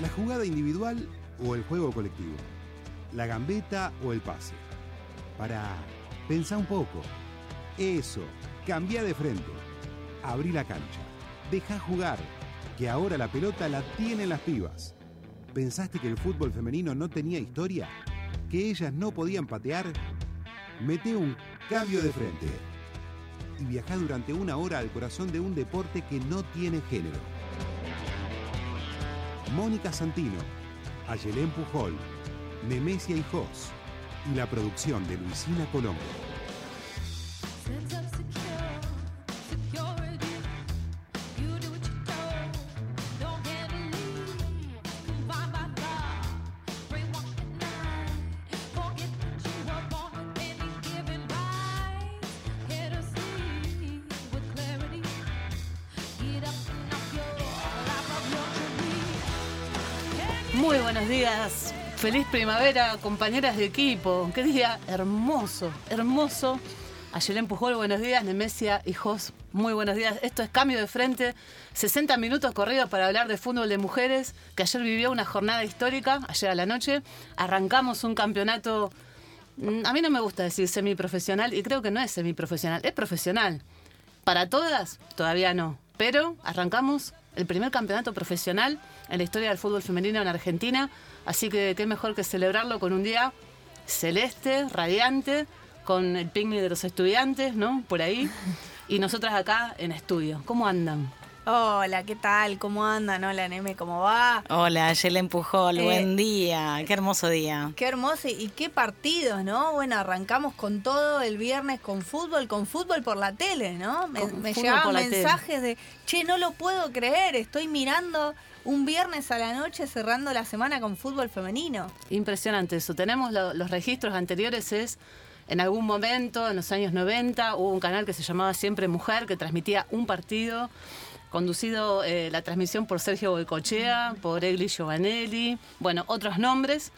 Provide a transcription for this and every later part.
¿La jugada individual o el juego colectivo? ¿La gambeta o el pase? Para pensar un poco. Eso, cambia de frente. Abrí la cancha. Deja jugar, que ahora la pelota la tienen las pibas. ¿Pensaste que el fútbol femenino no tenía historia? ¿Que ellas no podían patear? Mete un cambio de frente y viaja durante una hora al corazón de un deporte que no tiene género. Mónica Santino, Ayelén Pujol, Nemesia Hijos y la producción de Luisina Colombo. Feliz primavera, compañeras de equipo. Qué día hermoso, hermoso. Ayelén Pujol, buenos días. Nemesia y Jos, muy buenos días. Esto es Cambio de Frente. 60 minutos corridos para hablar de fútbol de mujeres, que ayer vivió una jornada histórica, ayer a la noche. Arrancamos un campeonato, mm, a mí no me gusta decir semiprofesional, y creo que no es semiprofesional, es profesional. Para todas, todavía no. Pero arrancamos el primer campeonato profesional en la historia del fútbol femenino en Argentina. Así que qué mejor que celebrarlo con un día celeste, radiante, con el picnic de los estudiantes, ¿no? Por ahí. Y nosotras acá en estudio. ¿Cómo andan? Hola, ¿qué tal? ¿Cómo andan? Hola, Neme, ¿cómo va? Hola, Yelen Pujol, Eh, buen día, qué hermoso día. Qué hermoso y qué partidos, ¿no? Bueno, arrancamos con todo el viernes con fútbol, con fútbol por la tele, ¿no? Me, me llegaban mensajes de, che, no lo puedo creer, estoy mirando un viernes a la noche cerrando la semana con fútbol femenino. Impresionante eso. Tenemos lo- los registros anteriores, es en algún momento, en los años 90, hubo un canal que se llamaba Siempre Mujer, que transmitía un partido, conducido eh, la transmisión por Sergio Boicochea, por Egli Giovanelli, bueno, otros nombres.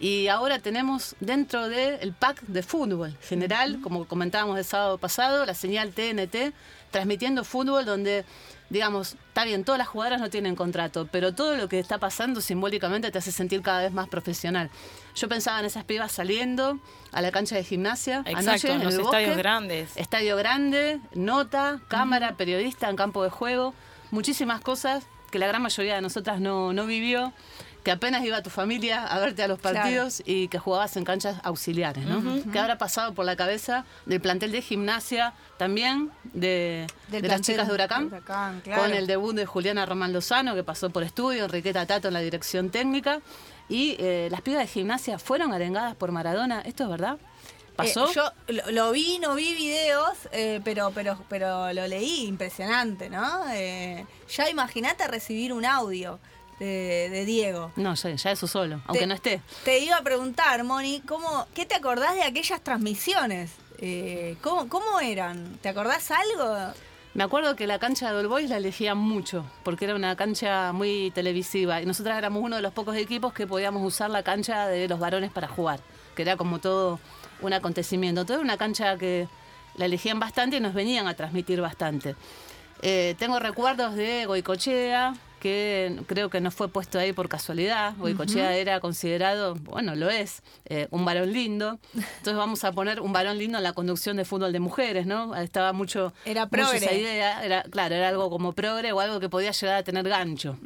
Y ahora tenemos dentro del pack de fútbol general, como comentábamos el sábado pasado, la señal TNT, transmitiendo fútbol donde, digamos, está bien, todas las jugadoras no tienen contrato, pero todo lo que está pasando simbólicamente te hace sentir cada vez más profesional. Yo pensaba en esas pibas saliendo a la cancha de gimnasia Exacto, anoche en los el estadios bosque. grandes. Estadio grande, nota, cámara, periodista en campo de juego, muchísimas cosas que la gran mayoría de nosotras no, no vivió, que apenas iba tu familia a verte a los Claro. partidos y que jugabas en canchas auxiliares, ¿no? Que habrá pasado por la cabeza del plantel de gimnasia, también de, las chicas de Huracán, de Huracán, claro. con el debut de Juliana Román Lozano, que pasó por estudio, Enriqueta Tato en la dirección técnica, y eh, las pibas de gimnasia fueron arengadas por Maradona, ¿esto es verdad? ¿Pasó? Eh, yo lo, lo vi, no vi videos, eh, pero, pero, pero lo leí, impresionante, ¿no? Eh, ya imagínate recibir un audio de, de Diego. No, ya, ya eso solo, aunque Te- no esté. Te iba a preguntar, Moni, ¿cómo, ¿qué te acordás de aquellas transmisiones? Eh, ¿cómo, ¿Cómo eran? ¿Te acordás algo? Me acuerdo que la cancha de All Boys la elegían mucho, porque era una cancha muy televisiva. Y nosotras éramos uno de los pocos equipos que podíamos usar la cancha de los varones para jugar, que era como todo un acontecimiento. Entonces era una cancha que la elegían bastante y nos venían a transmitir bastante. Eh, tengo recuerdos de Goicochea, que creo que no fue puesto ahí por casualidad. Goicochea era considerado, bueno, lo es, eh, un varón lindo. Entonces vamos a poner un varón lindo en la conducción de fútbol de mujeres, ¿no? Estaba mucho, Era mucho progre. esa idea. Era, claro, era algo como progre o algo que podía llegar a tener gancho.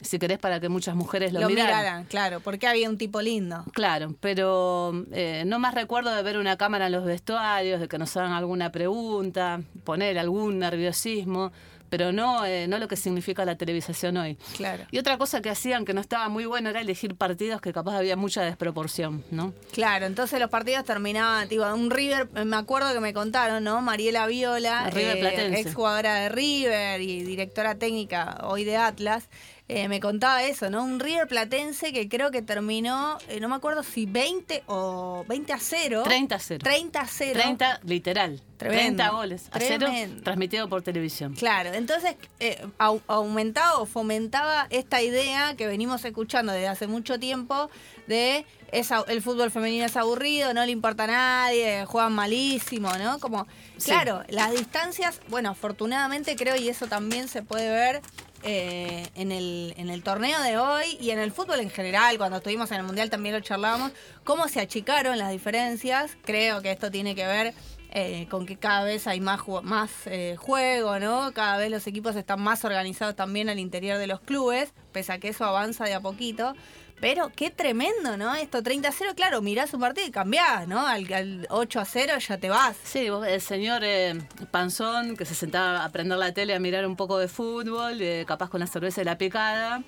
Si querés, para que muchas mujeres lo, Lo miraran. miraran, claro, porque había un tipo lindo. Claro, pero eh, no más recuerdo de ver una cámara en los vestuarios, de que nos hagan alguna pregunta, poner algún nerviosismo, pero no, eh, no lo que significa la televisación hoy. Claro. Y otra cosa que hacían que no estaba muy bueno era elegir partidos que capaz había mucha desproporción, ¿no? Claro, entonces los partidos terminaban, tipo, un River, me acuerdo que me contaron, ¿no? Mariela Viola, Platense. ex jugadora de River y directora técnica hoy de Atlas, eh, me contaba eso, ¿no? Un River Platense que creo que terminó, eh, no me acuerdo si 20 o 20 a 0. 30 a 0. 30 a 0. 30 literal. Tremendo. 30 goles a cero transmitido por televisión. Claro, entonces eh, au- aumentaba o fomentaba esta idea que venimos escuchando desde hace mucho tiempo de es el fútbol femenino es aburrido, no le importa a nadie, juegan malísimo, ¿no? Como, Sí. claro, las distancias, bueno, afortunadamente creo, y eso también se puede ver eh, en, el, en el torneo de hoy y en el fútbol en general, cuando estuvimos en el Mundial también lo charlábamos, cómo se achicaron las diferencias. Creo que esto tiene que ver eh, con que cada vez hay más, más eh, juego, ¿no? Cada vez los equipos están más organizados también al interior de los clubes, pese a que eso avanza de a poquito. Pero qué tremendo, ¿no? Esto 30 a 0, claro, mirás un partido y cambiás, ¿no? Al, al 8 a 0 ya te vas. Sí, vos- el señor eh, Panzón, que se sentaba a prender la tele a mirar un poco de fútbol, eh, capaz con la cerveza y la picada.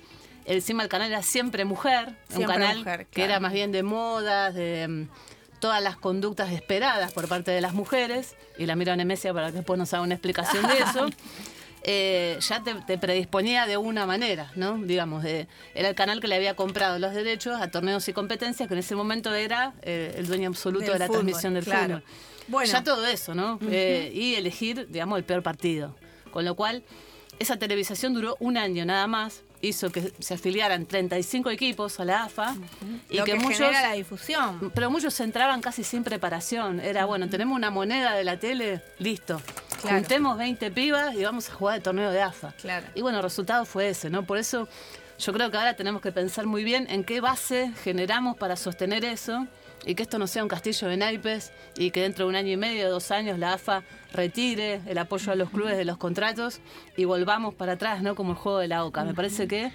Encima el canal era siempre mujer, un canal mujer, que era más bien de modas, de mm, todas las conductas esperadas por parte de las mujeres, y la miro a Nemesia para que después nos haga una explicación de eso. eh, ya te, te predisponía de una manera, ¿no? Digamos, de- era el canal que le había comprado los derechos a torneos y competencias, que en ese momento era eh, el dueño absoluto Del de la fútbol, transmisión del claro. fútbol. Bueno. Ya todo eso, ¿no? Eh, y elegir, digamos, el peor partido. Con lo cual, esa televisación duró un año nada más, hizo que se afiliaran 35 equipos a la AFA y Lo que, que, muchos... genera la difusión. Pero muchos entraban casi sin preparación. Era, bueno, tenemos una moneda de la tele, listo. Claro. Juntemos 20 pibas y vamos a jugar el torneo de AFA. Claro. Y bueno, el resultado fue ese, ¿no? Por eso yo creo que ahora tenemos que pensar muy bien en qué base generamos para sostener eso y que esto no sea un castillo de naipes y que dentro de un año y medio, dos años, la AFA retire el apoyo a los clubes de los contratos y volvamos para atrás, ¿no? Como el juego de la OCA. Me parece que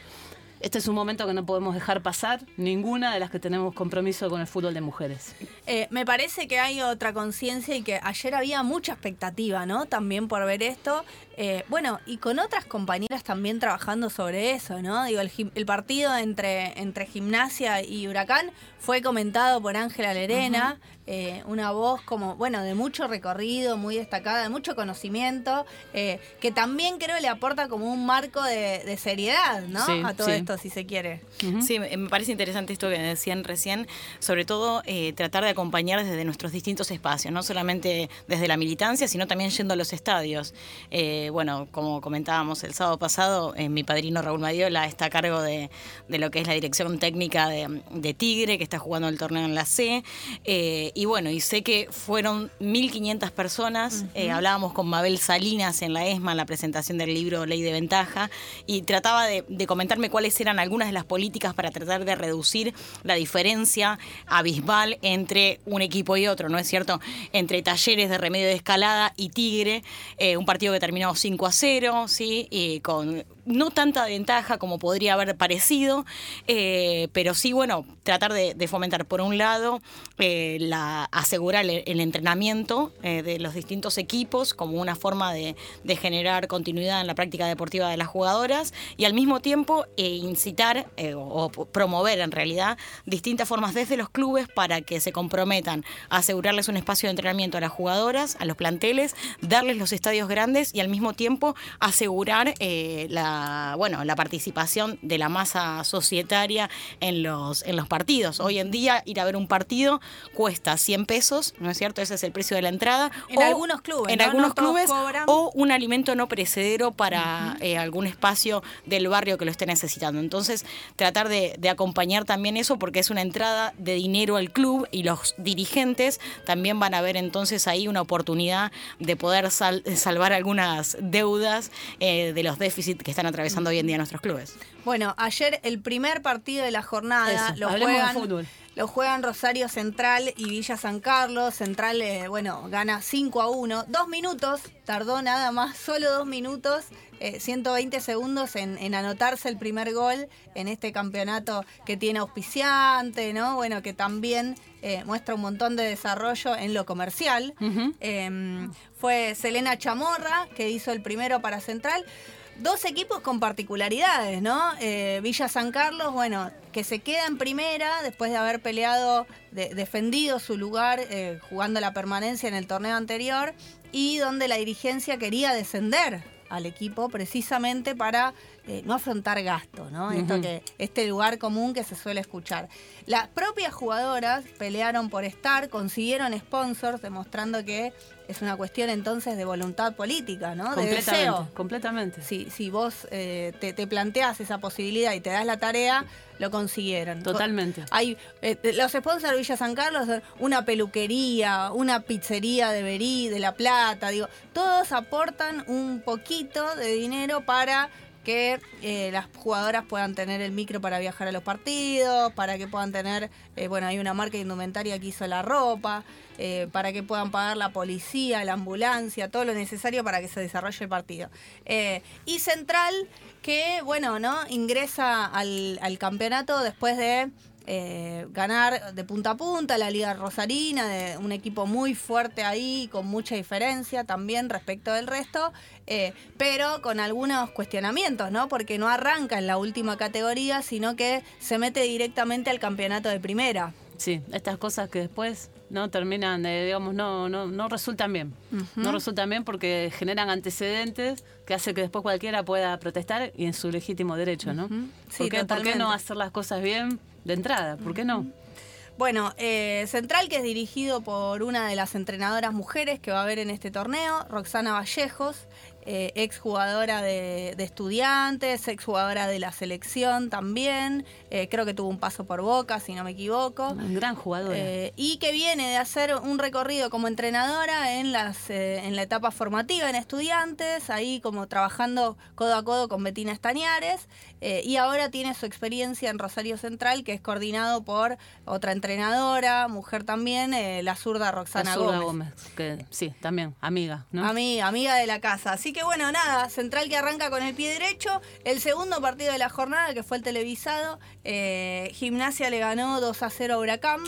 este es un momento que no podemos dejar pasar ninguna de las que tenemos compromiso con el fútbol de mujeres. Eh, me parece que hay otra conciencia y que ayer había mucha expectativa, ¿no? También por ver esto. Eh, bueno, y con otras compañeras también trabajando sobre eso, ¿no? Digo, el, partido entre, entre Gimnasia y Huracán fue comentado por Ángela Lerena, eh, una voz como, bueno, de mucho recorrido, muy destacada, de mucho conocimiento, eh, que también creo le aporta como un marco de, de seriedad, ¿no? Sí, A todo sí. esto, si se quiere. Sí, me me parece interesante esto que decían recién, sobre todo eh, tratar de acompañar desde nuestros distintos espacios, no solamente desde la militancia, sino también yendo a los estadios. Eh, bueno, como comentábamos el sábado pasado, eh, mi padrino Raúl Madiola está a cargo de, de lo que es la dirección técnica de, de Tigre, que está jugando el torneo en la C. Eh, y bueno, y sé que fueron 1.500 personas. Eh, hablábamos con Mabel Salinas en la ESMA, en la presentación del libro Ley de Ventaja, y trataba de, de comentarme cuáles eran algunas de las políticas para tratar de reducir la diferencia abismal entre un equipo y otro, ¿no es cierto? Entre Talleres de Remedio de Escalada y Tigre, eh, un partido que terminó 5 a 0, ¿sí? Y con no tanta ventaja como podría haber parecido, eh, pero sí, bueno, tratar de, fomentar, por un lado, eh, la, asegurar el, entrenamiento eh, de los distintos equipos como una forma de, generar continuidad en la práctica deportiva de las jugadoras y al mismo tiempo incitar o, o promover en realidad distintas formas desde los clubes para que se comprometan a asegurarles un espacio de entrenamiento a las jugadoras, a los planteles, darles los estadios grandes y al mismo tiempo asegurar eh, la, bueno, la participación de la masa societaria en los, en los partidos. Hoy en día ir a ver un partido cuesta 100 pesos, ¿no es cierto? Ese es el precio de la entrada. En algunos clubes, En ¿no? algunos No clubes. cobran. O un alimento no perecedero para eh, algún espacio del barrio que lo esté necesitando. Entonces, tratar de, de acompañar también eso porque es una entrada de dinero al club y los dirigentes también van a ver entonces ahí una oportunidad de poder sal- salvar algunas deudas eh, de los déficits que están atravesando hoy en día nuestros clubes. Bueno, ayer el primer partido de la jornada Eso, lo de juegan, fútbol. lo juegan Rosario Central y Villa San Carlos. Central, eh, bueno, gana 5 a 1. Dos minutos, tardó nada más, solo dos minutos, eh, 120 segundos en, en anotarse el primer gol en este campeonato que tiene auspiciante, ¿no? Bueno, que también eh, muestra un montón de desarrollo en lo comercial. Eh, fue Selena Chamorra que hizo el primero para Central. Dos equipos con particularidades, ¿no? Eh, Villa San Carlos, bueno, que se queda en primera después de haber peleado, de- defendido su lugar eh, jugando la permanencia en el torneo anterior y donde la dirigencia quería descender al equipo precisamente para eh, no afrontar gasto, ¿no? Esto que, este lugar común que se suele escuchar. Las propias jugadoras pelearon por estar, consiguieron sponsors, demostrando que es una cuestión entonces de voluntad política, ¿no? De deseo. completamente. Si, si vos eh, te, te planteas esa posibilidad y te das la tarea, lo consiguieron. Totalmente. Hay eh, los sponsors de Villa San Carlos, una peluquería, una pizzería de Berí, de La Plata, digo, todos aportan un poquito de dinero para que eh, las jugadoras puedan tener el micro para viajar a los partidos, para que puedan tener, eh, bueno, hay una marca indumentaria que hizo la ropa, eh, para que puedan pagar la policía, la ambulancia, todo lo necesario para que se desarrolle el partido. Y Central, que, bueno, ¿no? Ingresa al campeonato después de eh, ganar de punta a punta la Liga Rosarina, de un equipo muy fuerte ahí, con mucha diferencia también respecto del resto, eh, pero con algunos cuestionamientos, ¿no? Porque no arranca en la última categoría, sino que se mete directamente al campeonato de primera. Sí, estas cosas que después no terminan, de, digamos, no, no, no resultan bien. No resultan bien porque generan antecedentes que hace que después cualquiera pueda protestar y en su legítimo derecho, ¿no? Ujú. Sí, ¿Por, qué, por qué no hacer las cosas bien de entrada? ¿Por qué no? Bueno, eh, Central que es dirigido por una de las entrenadoras mujeres que va a haber en este torneo, Roxana Vallejos, eh, ex jugadora de, de estudiantes, ex jugadora de la selección también, eh, creo que tuvo un paso por Boca, si no me equivoco. Una gran jugadora. Eh, y que viene de hacer un recorrido como entrenadora en, las, eh, en la etapa formativa en estudiantes, ahí como trabajando codo a codo con Betina Estañares, eh, y ahora tiene su experiencia en Rosario Central, que es coordinado por otra entrenadora, mujer también, eh, la zurda Roxana La zurda Gómez. que sí, también, amiga, ¿no? Ami- amiga de la casa. Así que bueno, nada, Central que arranca con el pie derecho. El segundo partido de la jornada, que fue el televisado, eh, Gimnasia le ganó 2 a 0 a Huracán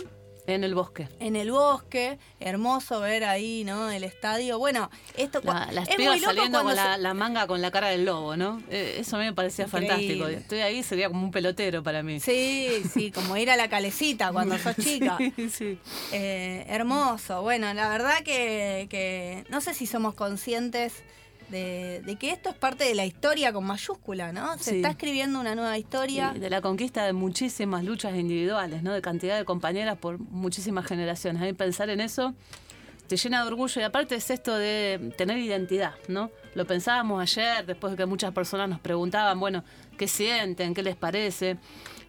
En el bosque. en el bosque. Hermoso ver ahí, ¿no? El estadio. Bueno, esto La- las es pibas muy loco saliendo con la, manga con la cara del lobo, ¿no? Eh, eso a mí me parecía Increíble. fantástico. Estoy ahí, sería como un pelotero para mí. Sí, sí, como ir a la calecita cuando sos chica. Sí, sí. Eh, hermoso. Bueno, la verdad que, que no sé si somos conscientes de, de que esto es parte de la historia con mayúscula, ¿no? Se Sí. está escribiendo una nueva historia. Sí, de la conquista de muchísimas luchas individuales, ¿no? De cantidad de compañeras por muchísimas generaciones. A mí pensar en eso te llena de orgullo y aparte es esto de tener identidad, ¿no? Lo pensábamos ayer, después de que muchas personas nos preguntaban, bueno, ¿qué sienten? ¿Qué les parece?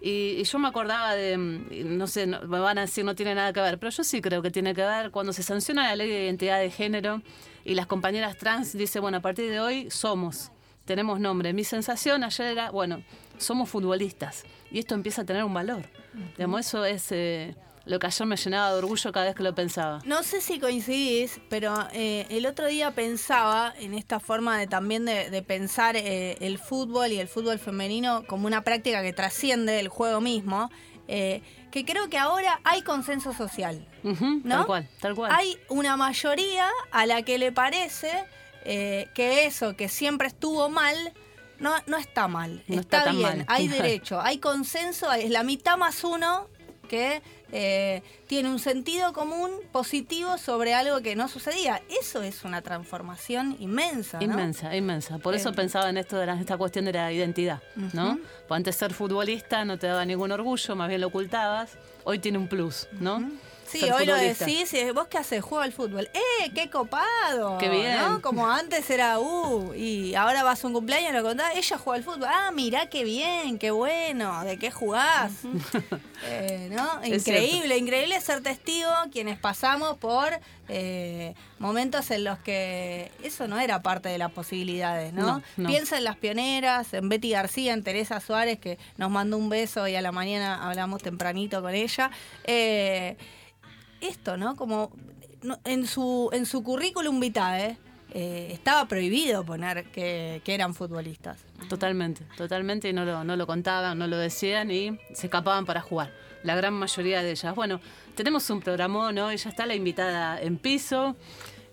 Y, y yo me acordaba de, mm, no sé, me van a decir no tiene nada que ver, pero yo sí creo que tiene que ver cuando se sanciona la ley de identidad de género y las compañeras trans dicen, bueno, a partir de hoy somos, tenemos nombre. Mi sensación ayer era, bueno, somos futbolistas y esto empieza a tener un valor. Digamos, eso es eh, lo que ayer me llenaba de orgullo cada vez que lo pensaba. No sé si coincidís, pero eh, el otro día pensaba en esta forma de también de, de pensar eh, el fútbol y el fútbol femenino como una práctica que trasciende el juego mismo, eh, que creo que ahora hay consenso social. ¿No? Tal cual, tal cual. Hay una mayoría a la que le parece eh, que eso que siempre estuvo mal no, no está mal. No está, está tan bien, mal. hay derecho, hay consenso, es la mitad más uno que eh, tiene un sentido común positivo sobre algo que no sucedía. Eso es una transformación inmensa. ¿no? Inmensa, inmensa. Por eso Eh. pensaba en esto de la- esta cuestión de la identidad, ¿no? Pues antes ser futbolista no te daba ningún orgullo, más bien lo ocultabas. Hoy tiene un plus, ¿no? Sí, Ser hoy lo decís y vos qué haces, juego al fútbol. ¡Eh, qué copado! Qué bien. ¿no? Como antes era, uh, y ahora vas a un cumpleaños y lo contás, ella juega al fútbol. Ah, mirá qué bien, qué bueno, ¿de qué jugás? Eh, ¿no? Increíble, increíble ser testigo quienes pasamos por eh, momentos en los que eso no era parte de las posibilidades, ¿no? No, no. Piensa en las pioneras, en Betty García, en Teresa Suárez, que nos mandó un beso y a la mañana hablamos tempranito con ella. Eh, esto, ¿no? Como no- en su en su currículum vitae eh, estaba prohibido poner que, que eran futbolistas. Totalmente, totalmente, y no lo, no lo contaban, no lo decían y se escapaban para jugar. La gran mayoría de ellas. Bueno, tenemos un programón hoy, ya está la invitada en piso.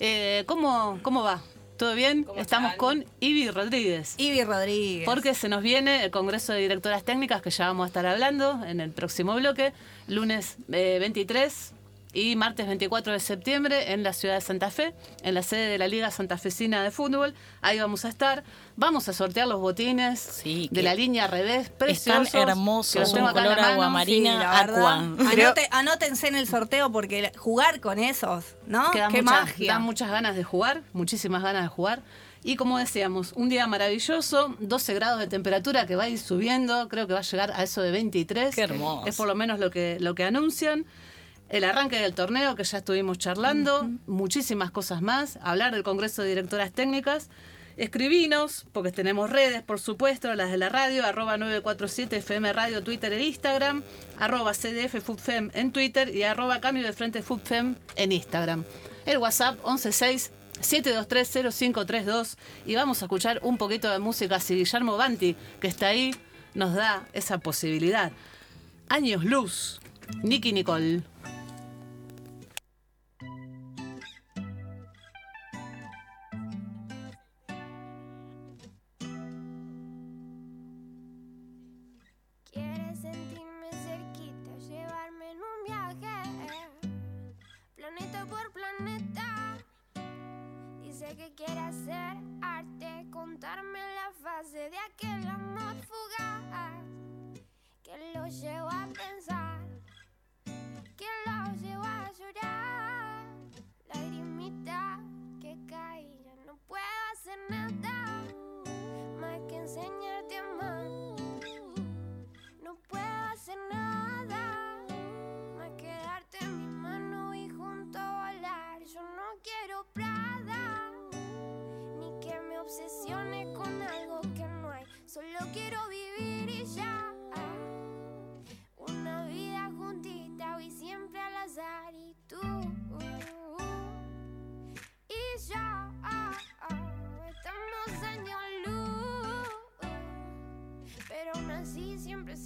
Eh, ¿cómo, ¿Cómo va? ¿Todo bien? Estamos con Ivy Rodríguez. Ivy Rodríguez. Porque se nos viene el Congreso de Directoras Técnicas, que ya vamos a estar hablando en el próximo bloque, lunes eh, 23 y martes 24 de septiembre en la ciudad de Santa Fe, en la sede de la Liga Santafesina de Fútbol. Ahí vamos a estar. Vamos a sortear los botines Sí, de la línea revés, preciosos. Están hermosos, la color mano. agua marina, Sí, aqua. Anote- anótense en el sorteo porque jugar con esos, ¿no? Qué mucha- magia. dan muchas ganas de jugar, muchísimas ganas de jugar. Y como decíamos, un día maravilloso, 12 grados de temperatura que va a ir subiendo, creo que va a llegar a eso de 23. Qué hermoso. Es por lo menos lo que, lo que anuncian. El arranque del torneo que ya estuvimos charlando, muchísimas cosas más, hablar del Congreso de Directoras Técnicas Escribinos, porque tenemos redes, por supuesto, las de la radio, arroba 947 FM Radio, Twitter e Instagram, arroba CDF FUTFEM en Twitter y arroba Cambio de Frente FUTFEM en Instagram. El WhatsApp 116 7230532 y vamos a escuchar un poquito de música si Guillermo Banti, que está ahí, nos da esa posibilidad. Años Luz, Nicky Nicole. Quiere hacer arte, contarme la fase de aquel amor fugaz que lo llevo a pensar, que lo llevo a llorar. Lagrimita que cae, no puedo hacer nada más que enseñarte a amar. No puedo hacer nada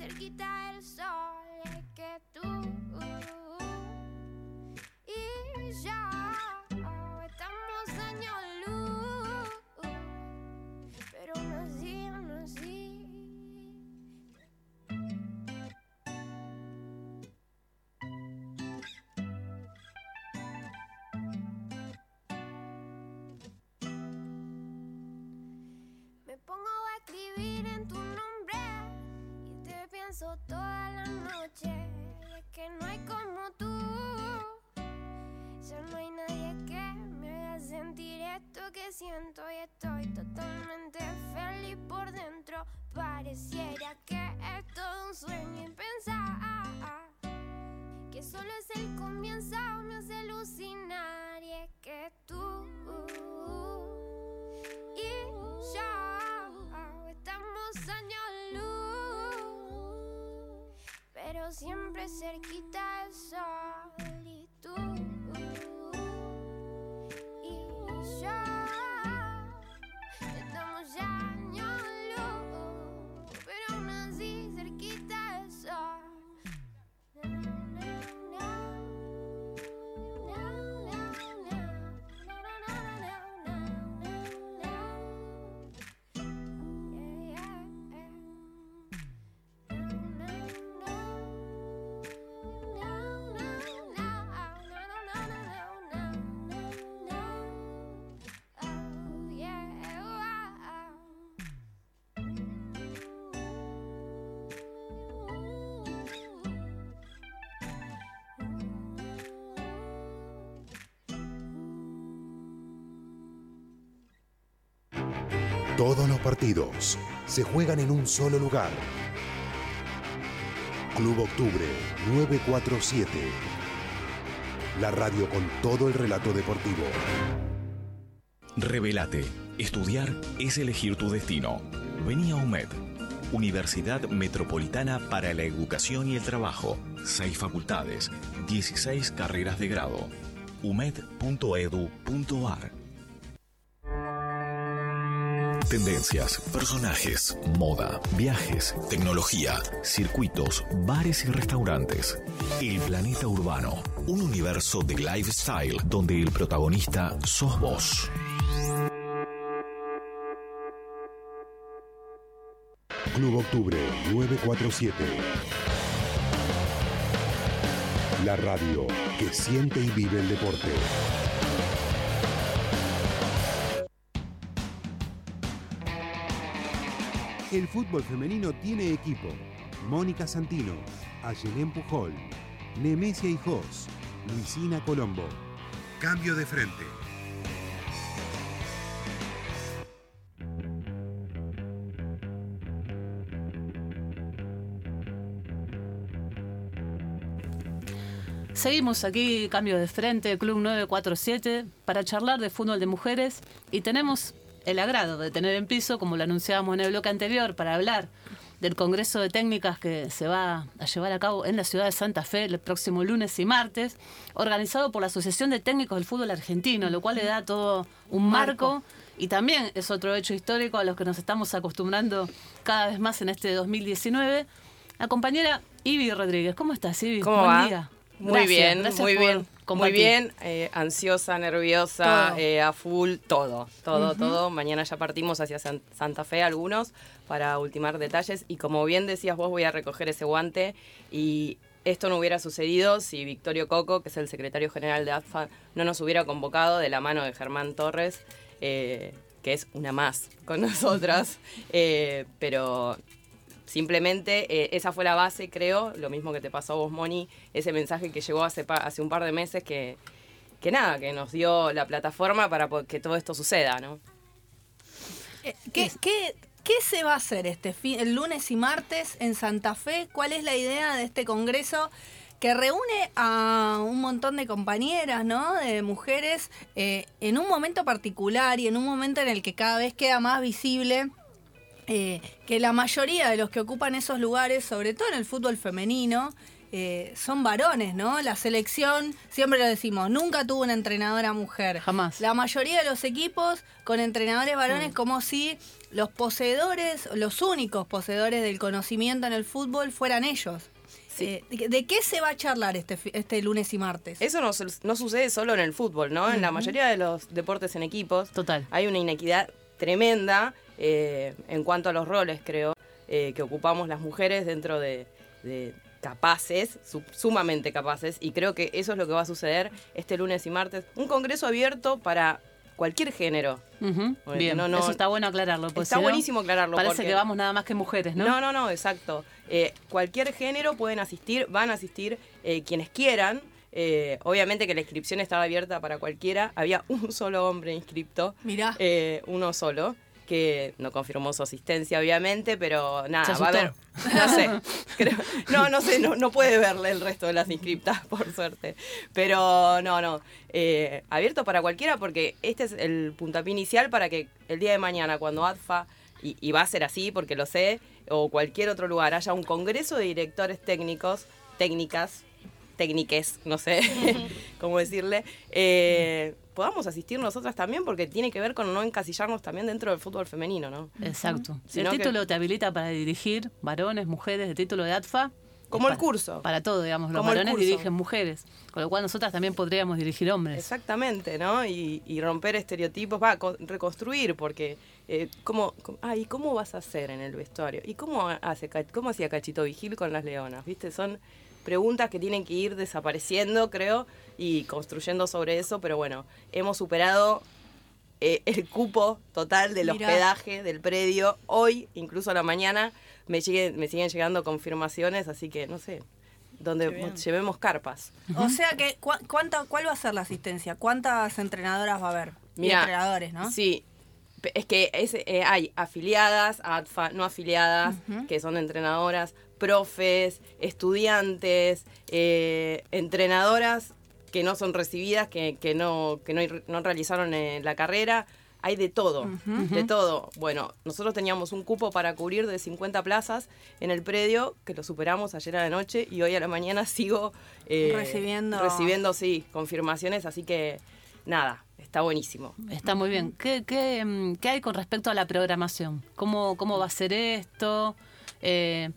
cerquita del sol que tú y ya estamos años luz pero aún así aún así Me pongo a escribir en tu toda la noche. Es que no hay como tú. Ya no hay nadie que me haga sentir esto que siento y estoy totalmente feliz por dentro. Pareciera siempre cerquita Todos los partidos se juegan en un solo lugar. Club Octubre 947. La radio con todo el relato deportivo. Revelate. Estudiar es elegir tu destino. Vení a UMED. Universidad Metropolitana para la Educación y el Trabajo. Seis facultades, 16 carreras de grado. umed.edu.ar Tendencias, personajes, moda, viajes, tecnología, circuitos, bares y restaurantes. El planeta urbano, un universo de lifestyle donde el protagonista sos vos. Club Octubre 947. La radio que siente y vive el deporte. El fútbol femenino tiene equipo. Mónica Santino, Ayelén Pujol, Nemesia Hijos, Luisina Colombo. Cambio de frente. Seguimos aquí, cambio de frente, Club 947, para charlar de fútbol de mujeres y tenemos el agrado de tener en piso, como lo anunciábamos en el bloque anterior, para hablar del Congreso de Técnicas que se va a llevar a cabo en la ciudad de Santa Fe el próximo lunes y martes, organizado por la Asociación de Técnicos del Fútbol Argentino, lo cual le da todo un marco. Y también es otro hecho histórico a los que nos estamos acostumbrando cada vez más en este 2019. La compañera Ivi Rodríguez, ¿cómo estás, Ivi? ¿Cómo Buen va? día. Muy Gracias, bien, gracias muy por bien, muy bien, eh, ansiosa, nerviosa, eh, a full, todo, todo, todo. Mañana ya partimos hacia San- Santa Fe algunos para ultimar detalles y como bien decías vos voy a recoger ese guante y esto no hubiera sucedido si Victorio Coco, que es el secretario general de AFA, no nos hubiera convocado de la mano de Germán Torres, eh, que es una más con nosotras, eh, pero Simplemente eh, esa fue la base, creo, lo mismo que te pasó a vos, Moni, ese mensaje que llegó hace, un par de meses que, que nada, que nos dio la plataforma para que todo esto suceda, ¿no? Eh, ¿Qué, qué, qué se va a hacer este fin, el lunes y martes en Santa Fe? ¿Cuál es la idea de este congreso que reúne a un montón de compañeras, ¿no? De mujeres eh, en un momento particular y en un momento en el que cada vez queda más visible eh, que la mayoría de los que ocupan esos lugares, sobre todo en el fútbol femenino, eh, son varones, ¿no? La selección, siempre lo decimos, nunca tuvo una entrenadora mujer. Jamás. La mayoría de los equipos con entrenadores varones como si los poseedores, los únicos poseedores del conocimiento en el fútbol fueran ellos. Eh, ¿de, qué se va a charlar este, este lunes y martes? Eso no sucede solo en el fútbol, ¿no? En la mayoría de los deportes en equipos Total. hay una inequidad tremenda eh, en cuanto a los roles, creo, eh, que ocupamos las mujeres dentro de, de capaces, su- sumamente capaces, y creo que eso es lo que va a suceder este lunes y martes. Un congreso abierto para cualquier género. Bueno, Bien, no, no, eso está bueno aclararlo. porque está si buenísimo aclararlo, Parece porque- que vamos nada más que mujeres, ¿no? No, no, no, exacto. Eh, cualquier género pueden asistir, van a asistir eh, quienes quieran. Eh, obviamente que la inscripción estaba abierta para cualquiera. Había un solo hombre inscripto. Mirá. Eh, uno solo. Que no confirmó su asistencia, obviamente, pero nada, va a haber. No sé. creo- no, no sé, no, no puede verle el resto de las inscriptas, por suerte. Pero no, no. eh, abierto para cualquiera porque este es el puntapié inicial para que el día de mañana, cuando ADFA, y, y va a ser así porque lo sé, o cualquier otro lugar, haya un congreso de directores técnicos, técnicas, técniques, no sé cómo decirle, eh, podamos asistir nosotras también porque tiene que ver con no encasillarnos también dentro del fútbol femenino, ¿no? Exacto. Sino el que- título te habilita para dirigir varones, mujeres, de título de ATFA. Como el curso. Para todo, digamos. Los Como el varones dirigen mujeres. Con lo cual nosotras también podríamos dirigir hombres. Exactamente, ¿no? Y, y romper estereotipos, va, co- reconstruir, porque eh, ¿cómo, cómo- ay, ¿cómo vas a hacer en el vestuario? ¿Y cómo, hace, cómo hacía Cachito Vigil con las leonas? ¿Viste? Son preguntas que tienen que ir desapareciendo, creo, y construyendo sobre eso, pero bueno, hemos superado eh, el cupo total del Mirá. hospedaje del predio. Hoy, incluso a la mañana, me, siguen- me siguen llegando confirmaciones, así que no sé, donde llevemos carpas. O sea que, ¿cu- cuánta, ¿cuál va a ser la asistencia? ¿Cuántas entrenadoras va a haber? Y Mira, entrenadores, ¿no? Sí. Es que es, eh, hay afiliadas, ADFA, no afiliadas, que son entrenadoras, profes, estudiantes, eh, entrenadoras que no son recibidas, que, que no, que no, no realizaron eh, la carrera. Hay de todo, de todo. Bueno, nosotros teníamos un cupo para cubrir de 50 plazas en el predio, que lo superamos ayer a la noche y hoy a la mañana sigo eh, Recibiendo- recibiendo, sí, confirmaciones, así que nada, está buenísimo. Está muy bien. ¿Qué, qué, mm, qué hay con respecto a la programación? ¿Cómo, cómo va a ser esto? Eh,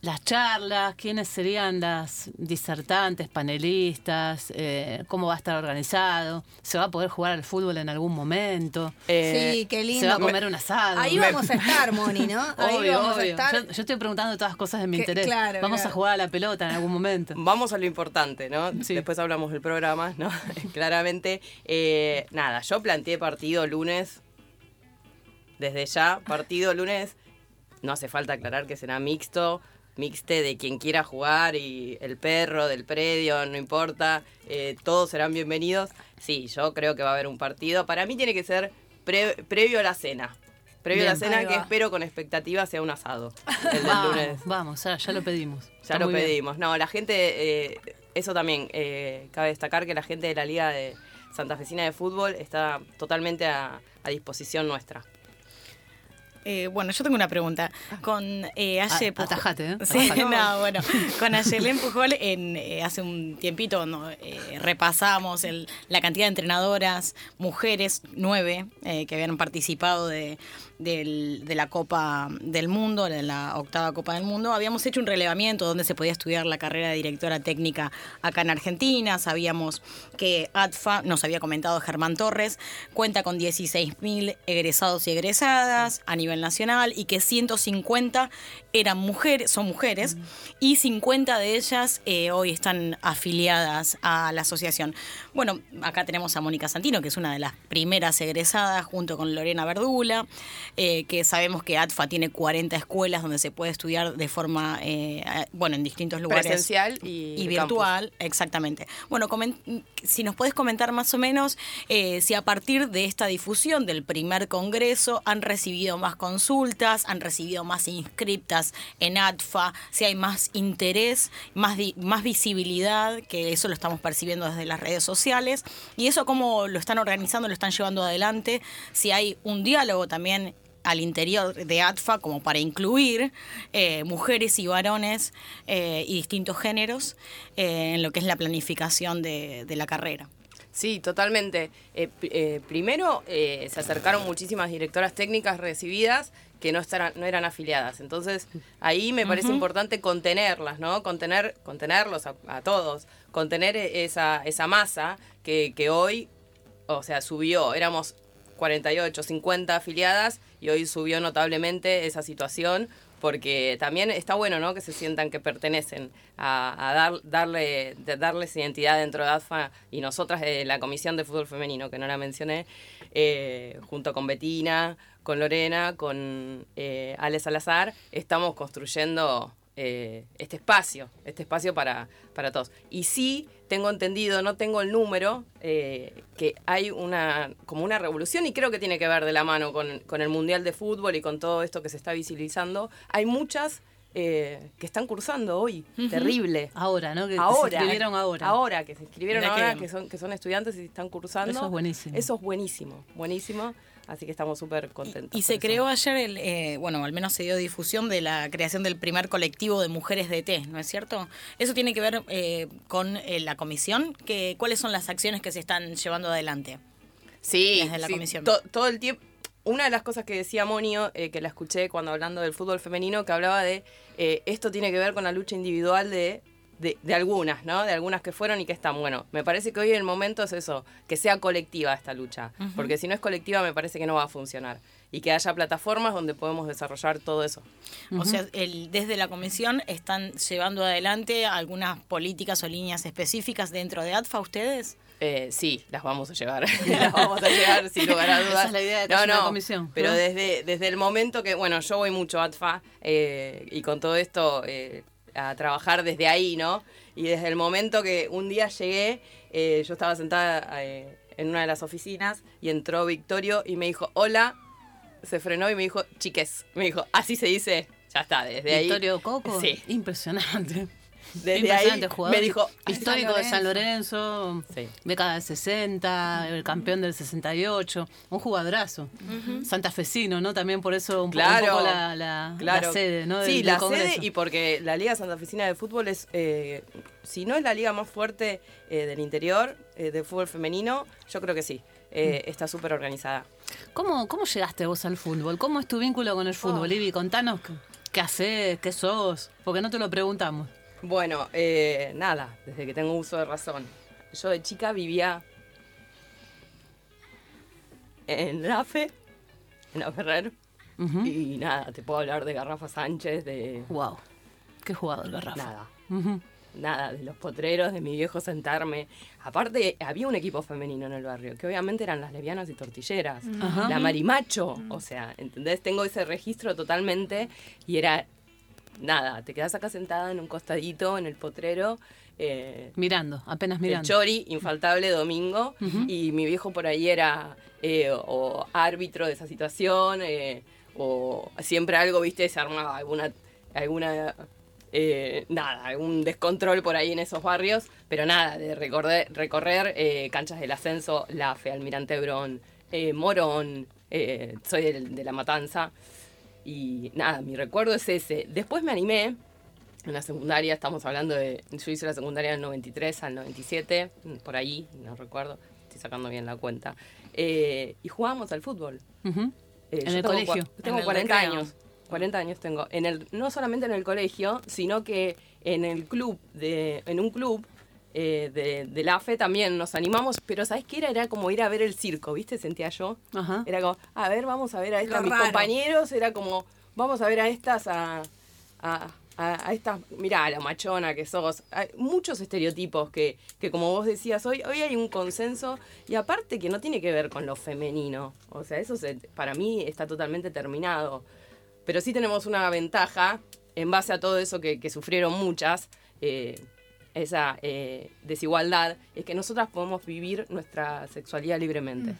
las charlas, quiénes serían las disertantes, panelistas, eh, cómo va a estar organizado, se va a poder jugar al fútbol en algún momento, Eh, sí, qué lindo. se va a comer un asado. Ahí vamos a estar, Moni, ¿no? Ahí Obvio, vamos a estar. Yo, yo estoy preguntando todas cosas de mi Que- interés. claro, Vamos claro. a jugar a la pelota en algún momento. Vamos a lo importante, ¿no? Sí. Después hablamos del programa, ¿no? Claramente. eh, nada, yo planteé partido lunes. Desde ya, partido lunes. No hace falta aclarar que será mixto. Mixte de quien quiera jugar y el perro del predio, no importa. eh, todos serán bienvenidos. Sí, yo creo que va a haber un partido. Para mí tiene que ser pre- previo a la cena. Previo a la cena que espero con expectativa sea un asado. El del Vamos, lunes. vamos, ya, ya lo pedimos. Ya Está lo bien. pedimos. No, la gente, eh, eso también, eh, cabe destacar que la gente de la Liga de, santafesina de fútbol está totalmente a, a disposición nuestra. Eh, bueno, yo tengo una pregunta. Con eh, Aye Ah, Pujol- atajate, ¿eh? Sí, no, bueno. Con Ayelén Pujol en, eh, hace un tiempito no, eh, repasamos el- la cantidad de entrenadoras, mujeres, nueve, que habían participado de, del- de la Copa del Mundo, de la octava Copa del Mundo. Habíamos hecho un relevamiento donde se podía estudiar la carrera de directora técnica acá en Argentina. Sabíamos que ATFA, nos había comentado Germán Torres, cuenta con 16.000 egresados y egresadas a nivel nacional y que 150 eran mujeres, son mujeres y 50 de ellas eh, hoy están afiliadas a la asociación. Bueno, acá tenemos a Mónica Santino, que es una de las primeras egresadas, junto con Lorena Verdula, eh, que sabemos que ATFA tiene 40 escuelas donde se puede estudiar de forma, eh, bueno, en distintos lugares. Presencial y virtual, exactamente. Bueno, si nos puedes comentar más o menos eh, si a partir de esta difusión del primer congreso han recibido más consultas, han recibido más inscriptas en ATFA, si hay más interés, más, más visibilidad, que eso lo estamos percibiendo desde las redes sociales, y eso cómo lo están organizando, lo están llevando adelante, si hay un diálogo también al interior de ATFA como para incluir eh, mujeres y varones eh, y distintos géneros eh, en lo que es la planificación de, de la carrera. Sí, totalmente. Pr- primero se acercaron muchísimas directoras técnicas recibidas que no, estarán, no eran afiliadas. Entonces, ahí me parece importante contenerlas, ¿no? Contener, contenerlos a, a todos, contener e- esa, esa masa que, que hoy, o sea, subió. Éramos 48, 50 afiliadas y hoy subió notablemente esa situación porque también está bueno ¿no? que se sientan que pertenecen a, dar, darle, darles identidad dentro de ADFA y nosotras de la Comisión de Fútbol Femenino, que no la mencioné, eh, junto con Betina, con Lorena, con eh, Ale Salazar, estamos construyendo eh, este espacio, este espacio para, para todos. Y sí, tengo entendido, no tengo el número, eh, que hay una como una revolución y creo que tiene que ver de la mano con, con el Mundial de Fútbol y con todo esto que se está visibilizando. Hay muchas eh, que están cursando hoy, terrible. Ahora, ¿no? Que, ahora. se escribieron ahora. Ahora, que se inscribieron Mirá ahora, que son, que son estudiantes y están cursando. Eso es buenísimo. Eso es buenísimo, buenísimo. Así que estamos súper contentos. Y se eso. creó ayer, el, eh, bueno, al menos se dio difusión de la creación del primer colectivo de mujeres de té, ¿no es cierto? Eso tiene que ver eh, con eh, la comisión. Que, ¿Cuáles son las acciones que se están llevando adelante? Sí, desde la sí, comisión. to- todo el tiempo. Una de las cosas que decía Monio, eh, que la escuché cuando hablando del fútbol femenino, que hablaba de eh, esto tiene que ver con la lucha individual de, de, de algunas, ¿no? De algunas que fueron y que están. Bueno, me parece que hoy el momento es eso, que sea colectiva esta lucha. Porque si no es colectiva, me parece que no va a funcionar. Y que haya plataformas donde podemos desarrollar todo eso. O sea, el, desde la comisión están llevando adelante algunas políticas o líneas específicas dentro de ATFA ustedes. Eh, sí, las vamos a llevar. las vamos a llevar sin lugar a dudas. Esa es la idea de no, no, comisión, Pero ¿no? desde, desde el momento que, bueno, yo voy mucho a ATFA eh, y con todo esto eh, a trabajar desde ahí, ¿no? Y desde el momento que un día llegué, eh, yo estaba sentada eh, en una de las oficinas y entró Victorio y me dijo, hola, se frenó y me dijo, chiques, me dijo, así se dice. Ya está, desde ahí. Victorio Coco. Sí. Impresionante. Desde ahí jugador. me dijo, histórico de San Lorenzo, Sí. década del 60, el campeón del 68, un jugadorazo. Santafesino, ¿no? También por eso un, poco la, la- claro. la sede, ¿no? Sí, del- la Congreso. sede y porque la Liga Santafesina de Fútbol es, eh, si no es la liga más fuerte eh, del interior eh, de fútbol femenino, yo creo que sí. Eh, Mm. Está súper organizada. ¿Cómo, ¿Cómo llegaste vos al fútbol? ¿Cómo es tu vínculo con el fútbol, Oh. Ibi? Contanos qué, qué haces, qué sos, porque no te lo preguntamos. Bueno, eh, nada, desde que tengo uso de razón. Yo de chica vivía en la fe, en la Ferrer, y nada, te puedo hablar de Garrafa Sánchez, de Wow, qué jugador, Garrafa. nada. Nada, de los potreros, de mi viejo sentarme. Aparte, había un equipo femenino en el barrio, que obviamente eran las levianas y tortilleras. La marimacho, o sea, ¿entendés? Tengo ese registro totalmente y era, nada, te quedás acá sentada en un costadito, en el potrero. eh, Mirando, apenas el mirando. chori, infaltable domingo, y mi viejo por ahí era eh, o árbitro de esa situación, eh, o siempre algo, viste, se armaba alguna, alguna eh, nada, un descontrol por ahí en esos barrios, pero nada, de recorrer, recorrer eh, canchas del ascenso, La Fe, Almirante Brón, eh, Morón, eh, soy del- de, La Matanza, y nada, mi recuerdo es ese. Después me animé, en la secundaria, estamos hablando de, yo hice la secundaria del 93 al 97, por ahí, no recuerdo, estoy sacando bien la cuenta, eh, y jugábamos al fútbol. Ujú. Eh, En el tengo colegio. Tengo En el 40 recreo. años. 40 años tengo. En el, no solamente en el colegio, sino que en el club, de, en un club eh, de, de la AFE también nos animamos, pero ¿sabes qué era? Era como ir a ver el circo, ¿viste? Sentía yo. Ajá. Era como, a ver, vamos a ver a estas, mis raro. compañeros, era como, vamos a ver a estas, a, a, a- a estas, mirá, la machona que sos. Hay muchos estereotipos que, que como vos decías, hoy, hoy hay un consenso y aparte que no tiene que ver con lo femenino. O sea, eso se- para mí está totalmente terminado. Pero sí tenemos una ventaja en base a todo eso que, que sufrieron muchas. eh, esa eh, desigualdad es que nosotras podemos vivir nuestra sexualidad libremente,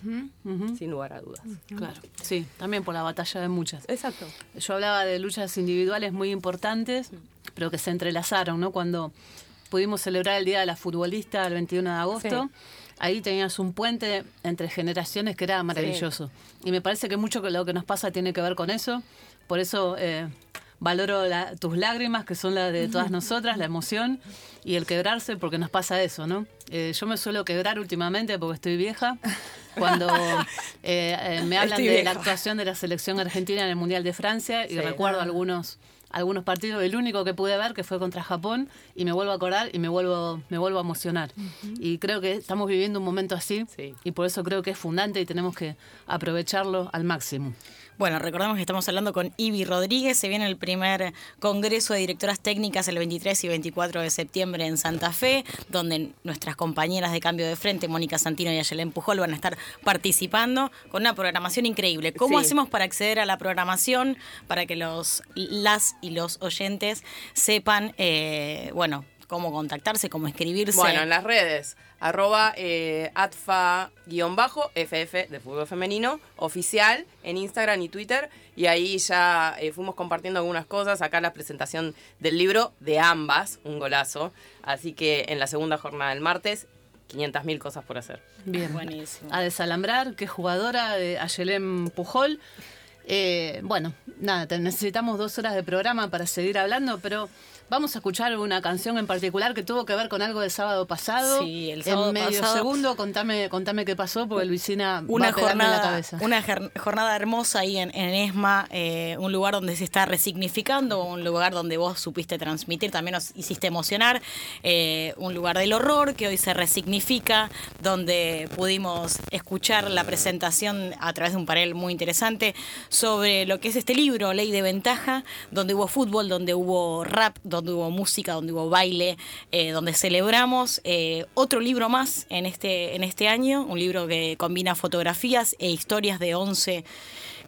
sin lugar a dudas. Claro, sí, también por la batalla de muchas. Exacto. Yo hablaba de luchas individuales muy importantes, pero que se entrelazaron, ¿no? Cuando pudimos celebrar el Día de la Futbolista el 21 de agosto, Sí. ahí tenías un puente entre generaciones que era maravilloso. Y me parece que mucho que lo que nos pasa tiene que ver con eso. Por eso eh, valoro la- tus lágrimas, que son las de todas nosotras, la emoción y el quebrarse, porque nos pasa eso, ¿no? Eh, yo me suelo quebrar últimamente porque estoy vieja. Cuando eh, eh, me hablan Estoy de la actuación de la selección argentina en el Mundial de Francia y Sí. recuerdo algunos algunos partidos, el único que pude ver que fue contra Japón y me vuelvo a acordar y me vuelvo me vuelvo a emocionar. Y creo que estamos viviendo un momento así Sí. y por eso creo que es fundante y tenemos que aprovecharlo al máximo. Bueno, recordemos que estamos hablando con Ivi Rodríguez. Se viene el primer Congreso de Directoras Técnicas el 23 y 24 de septiembre en Santa Fe, donde nuestras compañeras de cambio de frente, Mónica Santino y Ayelen Pujol, van a estar participando con una programación increíble. ¿Cómo Sí. hacemos para acceder a la programación, para que los las y los oyentes sepan, eh, bueno, cómo contactarse, cómo inscribirse? Bueno, en las redes, arroba eh, atfa-ff de fútbol femenino, oficial, en Instagram y Twitter. Y ahí ya eh, fuimos compartiendo algunas cosas. Acá la presentación del libro de ambas, un golazo. Así que en la segunda jornada del martes, 500.000 cosas por hacer. Bien. Buenísimo. A desalambrar, qué jugadora de Ayelem Pujol. Eh, bueno, nada, necesitamos dos horas de programa para seguir hablando, pero vamos a escuchar una canción en particular que tuvo que ver con algo del sábado pasado. Sí, el sábado En medio pasado. segundo, contame, contame qué pasó, porque Luisina una va a en la jornada, cabeza. una jornada hermosa ahí en, en ESMA, eh, un lugar donde se está resignificando, un lugar donde vos supiste transmitir, también nos hiciste emocionar, eh, un lugar del horror que hoy se resignifica, donde pudimos escuchar la presentación a través de un panel muy interesante sobre lo que es este libro, Ley de Ventaja, donde hubo fútbol, donde hubo rap, donde hubo música, donde hubo baile, eh, donde celebramos eh, otro libro más en este, en este año, un libro que combina fotografías e historias de 11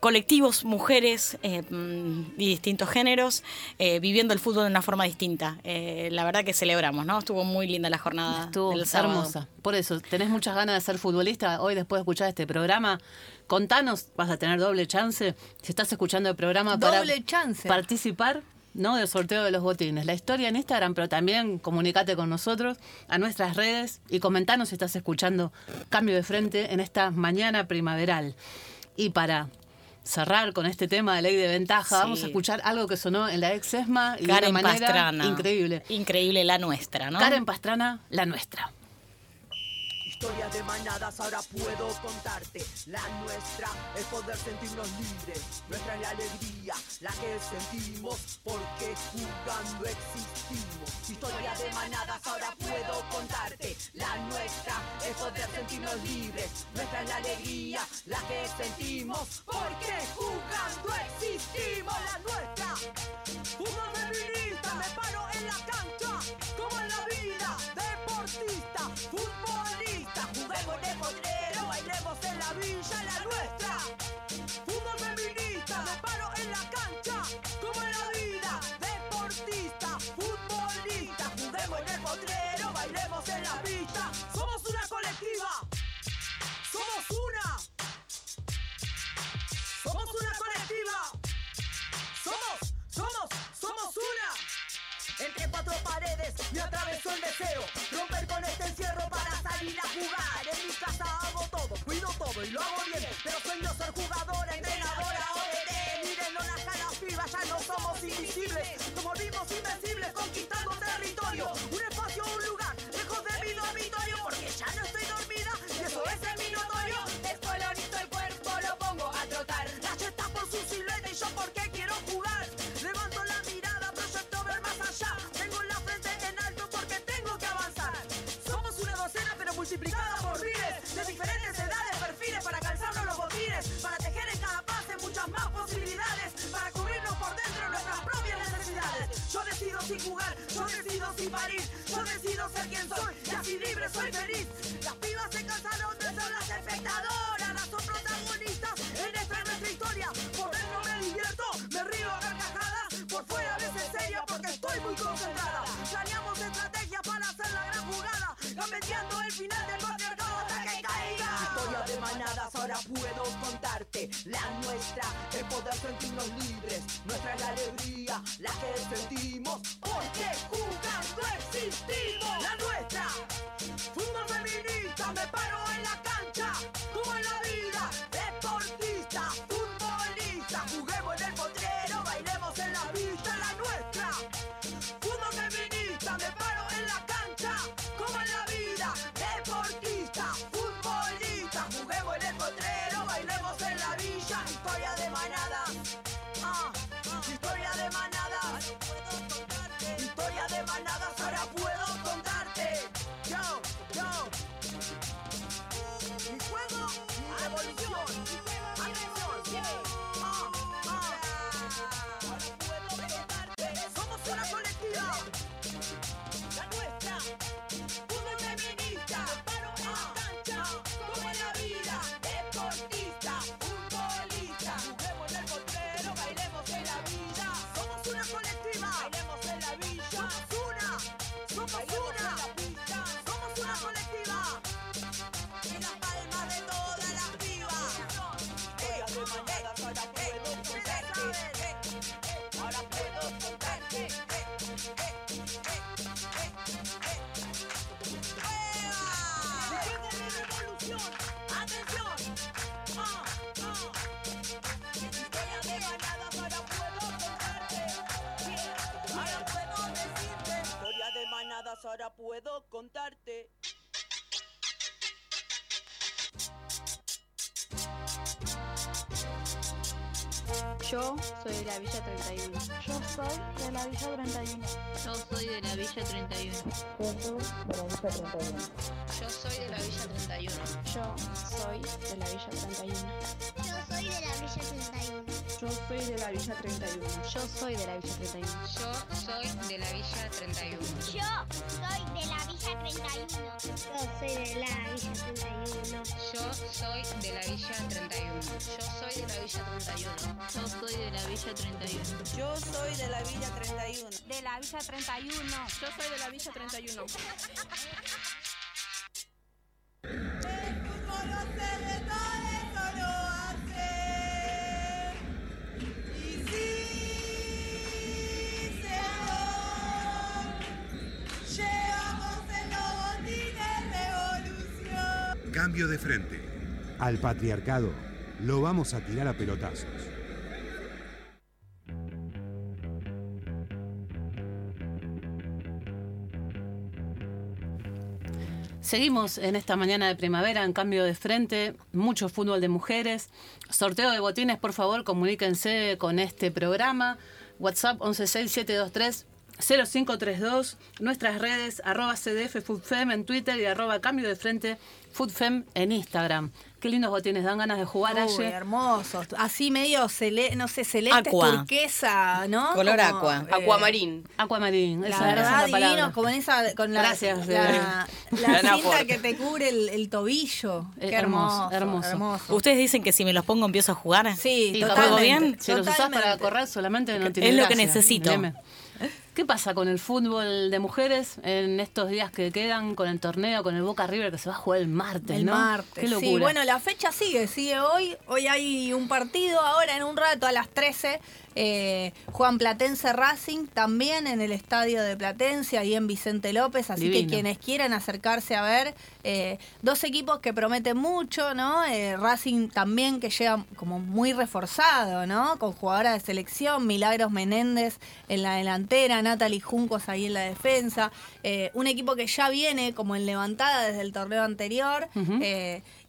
colectivos, mujeres eh, mm, y distintos géneros, eh, viviendo el fútbol de una forma distinta. Eh, la verdad que celebramos, ¿no? Estuvo muy linda la jornada Estuvo del hermosa. Por eso, tenés muchas ganas de ser futbolista. Hoy, después de escuchar este programa, contanos, vas a tener doble chance. Si estás escuchando el programa Doble para chance. participar ¿no? del sorteo de los botines. La historia en Instagram, pero también comunicate con nosotros a nuestras redes y comentanos si estás escuchando Cambio de Frente en esta mañana primaveral. Y para cerrar con este tema de ley de ventaja, Sí. vamos a escuchar algo que sonó en la ex ESMA y de Karen una manera Pastrana. increíble. Increíble la nuestra, ¿no? Karen Pastrana, la nuestra. Historia de manadas ahora puedo contarte. La nuestra es poder sentirnos libres. Nuestra es la alegría, la que sentimos porque jugando existimos. Historia de manadas ahora puedo contarte. La nuestra es poder sentirnos libres. Nuestra es la alegría, la que sentimos porque jugando existimos. La nuestra. Feminista, me paro en la cancha, salir a jugar. En mi casa hago todo, cuido todo y lo hago bien. Pero sueño ser jugadora, entrenadora o DT. Mírenlo las caras pibas, ya no somos invisibles. Nos volvimos invencibles conquistando territorio. Un espacio, un lugar, lejos de mi dormitorio. Porque ya no estoy libre soy feliz. Las pibas se cansaron de ser las espectadoras. Ahora son protagonistas en esta nuestra historia. Por dentro me divierto, me río a carcajadas. Por fuera a veces seria porque estoy muy concentrada. Planeamos estrategias para hacer la gran jugada. Gambeteando el final del patriarcado hasta que caiga. Historia de manadas, ahora puedo contarte la nuestra. El poder sentirnos libres. Nuestra es la alegría, la que sentimos. Porque jugando existimos. Me paro en la cancha. Ahora puedo contarte. Yo soy de la Villa 31. Yo soy de la Villa 31. Yo soy de la Villa 31. Yo soy de la Villa 31. Yo soy de la Villa 31. Yo soy de la Villa 31. Yo soy de la Villa 31. Yo soy de la Villa 31. Yo soy de la Villa 31. Yo soy de la Villa 31. Yo soy de la Villa 31. Yo soy de la Villa 31. Yo soy de la Villa 31. Yo soy de la Villa 31. Yo soy de la Villa 31. De la Villa 31. Yo soy de la Villa 31. Cambio de frente. Al patriarcado lo vamos a tirar a pelotazos. Seguimos en esta mañana de primavera en cambio de frente, mucho fútbol de mujeres, sorteo de botines, por favor, comuníquense con este programa. WhatsApp 116723 0532, nuestras redes arroba CDF Foodfem en Twitter y arroba cambio de frente Foodfem en Instagram. Qué lindos botines, dan ganas de jugar Uy, ayer. hermosos. Así medio, cele no sé, celeste, Aqua. turquesa, ¿no? Color Como, aqua. eh, Aquamarín. Aquamarín, La esa, esa verdad, es la palabra. divinos, como en esa, con la, Gracias, la, la Gran cinta que te cubre el, el tobillo. Eh, Qué hermoso, hermoso, hermoso. ¿Ustedes dicen que si me los pongo empiezo a jugar? Sí, Y totalmente. ¿juego bien? Si los usás para totalmente. correr solamente no tiene Es lo que necesito. ¿Qué pasa con el fútbol de mujeres en estos días que quedan con el torneo, con el Boca River que se va a jugar el martes, El ¿no? martes. Qué locura. Sí, bueno, la fecha sigue, sigue hoy. Hoy hay un partido ahora en un rato a las 13 Eh, Juan Platense Racing también en el estadio de Platense, ahí en Vicente López. Así que quienes quieran acercarse a ver, eh, dos equipos que prometen mucho, ¿no? Eh, Racing también que llega como muy reforzado, ¿no? Con jugadoras de selección, Milagros Menéndez en la delantera, Natalie Juncos ahí en la defensa. Un equipo que ya viene como en levantada desde el torneo anterior.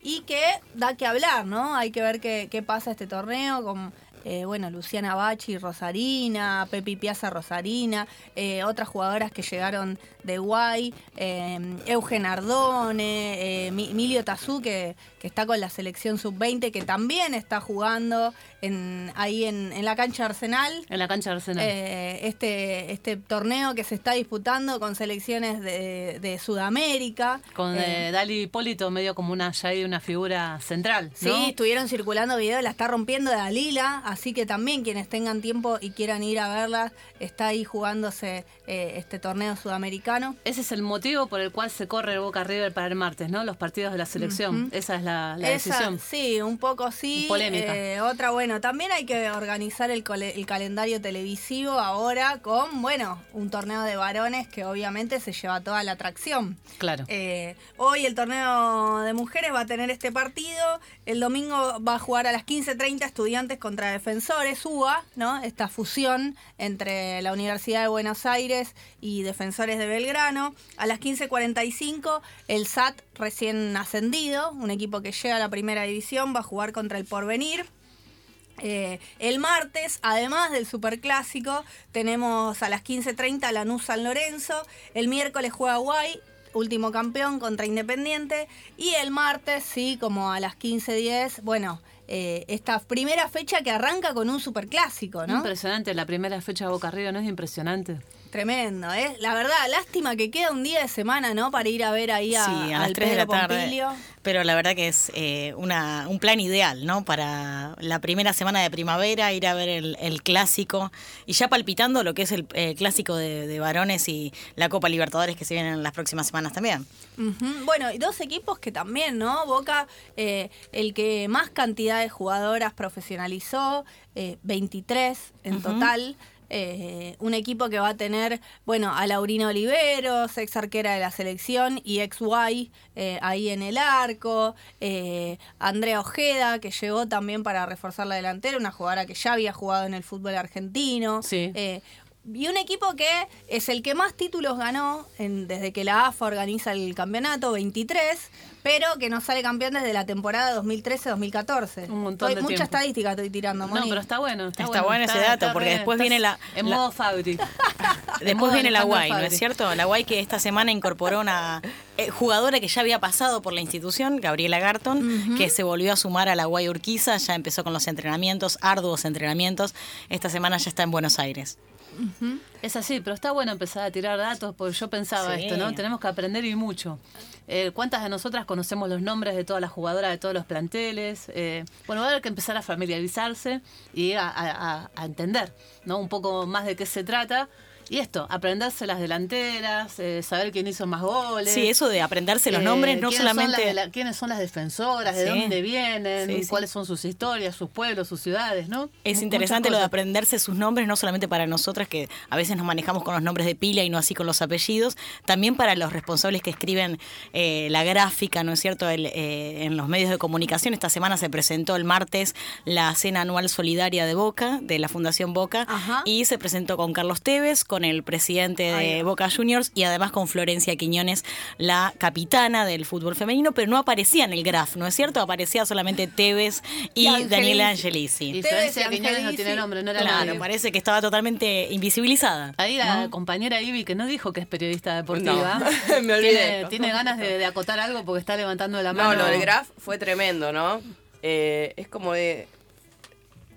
Y que da que hablar, ¿no? Hay que ver qué, qué pasa este torneo con, eh, bueno, Luciana Bachi, Rosarina, Pepi Piazza Rosarina, eh, otras jugadoras que llegaron de Guay, eh, Eugen Ardone, eh, Mi- Emilio Tazú, que, que está con la selección sub-20, que también está jugando en, ahí en, en la cancha Arsenal. En la cancha Arsenal. Eh, este, este torneo que se está disputando con selecciones de, de Sudamérica. Con Eh, eh, Dali Hipólito medio como una ya una figura central, Sí, estuvieron circulando videos, la está rompiendo Dalila, así que también quienes tengan tiempo y quieran ir a verla, está ahí jugándose eh, este torneo sudamericano. Ese es el motivo por el cual se corre el Boca River para el martes, ¿no? Los partidos de la selección. Esa es la, la Esa, decisión. Sí, un poco sí. Polémica. Eh, otra, bueno, también hay que organizar el calendario televisivo ahora con, bueno, un torneo de varones que obviamente se lleva toda la atracción. Claro. Eh, hoy el torneo de mujeres va a tener este partido. El domingo va a jugar a las 15.30 estudiantes contra defensores, UBA, ¿no? Esta fusión entre la Universidad de Buenos Aires y defensores de Belgrano. A las 15.45 el SAT recién ascendido, un equipo que llega a la primera división, va a jugar contra el Porvenir. Eh, el martes, además del Superclásico, tenemos a las 15.30 Lanús San Lorenzo. El miércoles juega Guay, último campeón contra Independiente. Y el martes, sí, como a las 15.10, bueno, eh, esta primera fecha que arranca con un Superclásico, ¿no? Impresionante, la primera fecha de Boca River, ¿no es impresionante? Tremendo, ¿eh? La verdad, lástima que queda un día de semana, ¿no? Para ir a ver ahí a, Sí, a las al 3 de la tarde. Pompilio. Pero la verdad que es eh, una, un plan ideal, ¿no? Para la primera semana de primavera, ir a ver el, el clásico y ya palpitando lo que es el clásico de, de varones y la Copa Libertadores que se vienen en las próximas semanas también. Bueno, y dos equipos que también, ¿no? Boca, eh, el que más cantidad de jugadoras profesionalizó, eh, 23 en total. Eh, un equipo que va a tener, bueno, a Laurina Oliveros, ex arquera de la selección, y ex Guay eh, ahí en el arco. eh, Andrea Ojeda, que llegó también para reforzar la delantera, una jugadora que ya había jugado en el fútbol argentino. Sí. Y un equipo que es el que más títulos ganó en- desde que la AFA organiza el campeonato, 23, pero que no sale campeón desde la temporada 2013-2014. Un montón Estoy- de Mucha tiempo. estadística estoy tirando, No, Moni. pero está bueno. Está, Está bueno ese dato, porque re- después viene la- En la- modo Fabri. Después viene la Guay, ¿no es cierto? La Guay que esta semana incorporó una eh, jugadora que ya había pasado por la institución, Gabriela Garton, que se volvió a sumar a la Guay Urquiza, ya empezó con los entrenamientos, arduos entrenamientos. Esta semana ya está en Buenos Aires. Es así, pero está bueno empezar a tirar datos, porque yo pensaba Sí. esto, ¿no? Tenemos que aprender y mucho. Eh, ¿Cuántas de nosotras conocemos los nombres de todas las jugadoras de todos los planteles? Eh, bueno, va a haber que empezar a familiarizarse y a- a entender, ¿no? Un poco más de qué se trata. Y esto, aprenderse las delanteras, eh, saber quién hizo más goles. Sí, eso de aprenderse los Eh, nombres, no son solamente... de la- quiénes son las defensoras, de dónde vienen, Sí, sí. cuáles son sus historias, sus pueblos, sus ciudades, ¿no? Es interesante lo de aprenderse sus nombres, no solamente para nosotras que a veces nos manejamos con los nombres de pila y no así con los apellidos, también para los responsables que escriben eh, la gráfica, ¿no es cierto?, El, en los medios de comunicación. Esta semana se presentó el martes la cena anual solidaria de Boca, de la Fundación Boca, Ajá. y se presentó con Carlos Tevez, con el presidente de. Boca Juniors y además con Florencia Quiñones, la capitana del fútbol femenino, pero no aparecía en el graph, ¿no es cierto? Aparecía solamente Tevez y. Daniela Angelici. Y Tevez Florencia y Quiñones no tiene nombre, no era Claro, nadie. parece que estaba totalmente invisibilizada. Ahí la ¿no? compañera Ivy, que no dijo que es periodista deportiva, No, me olvidé. tiene, tiene ganas de, de acotar algo porque está levantando la No, mano. lo del graph fue tremendo, ¿no? Eh, es como de.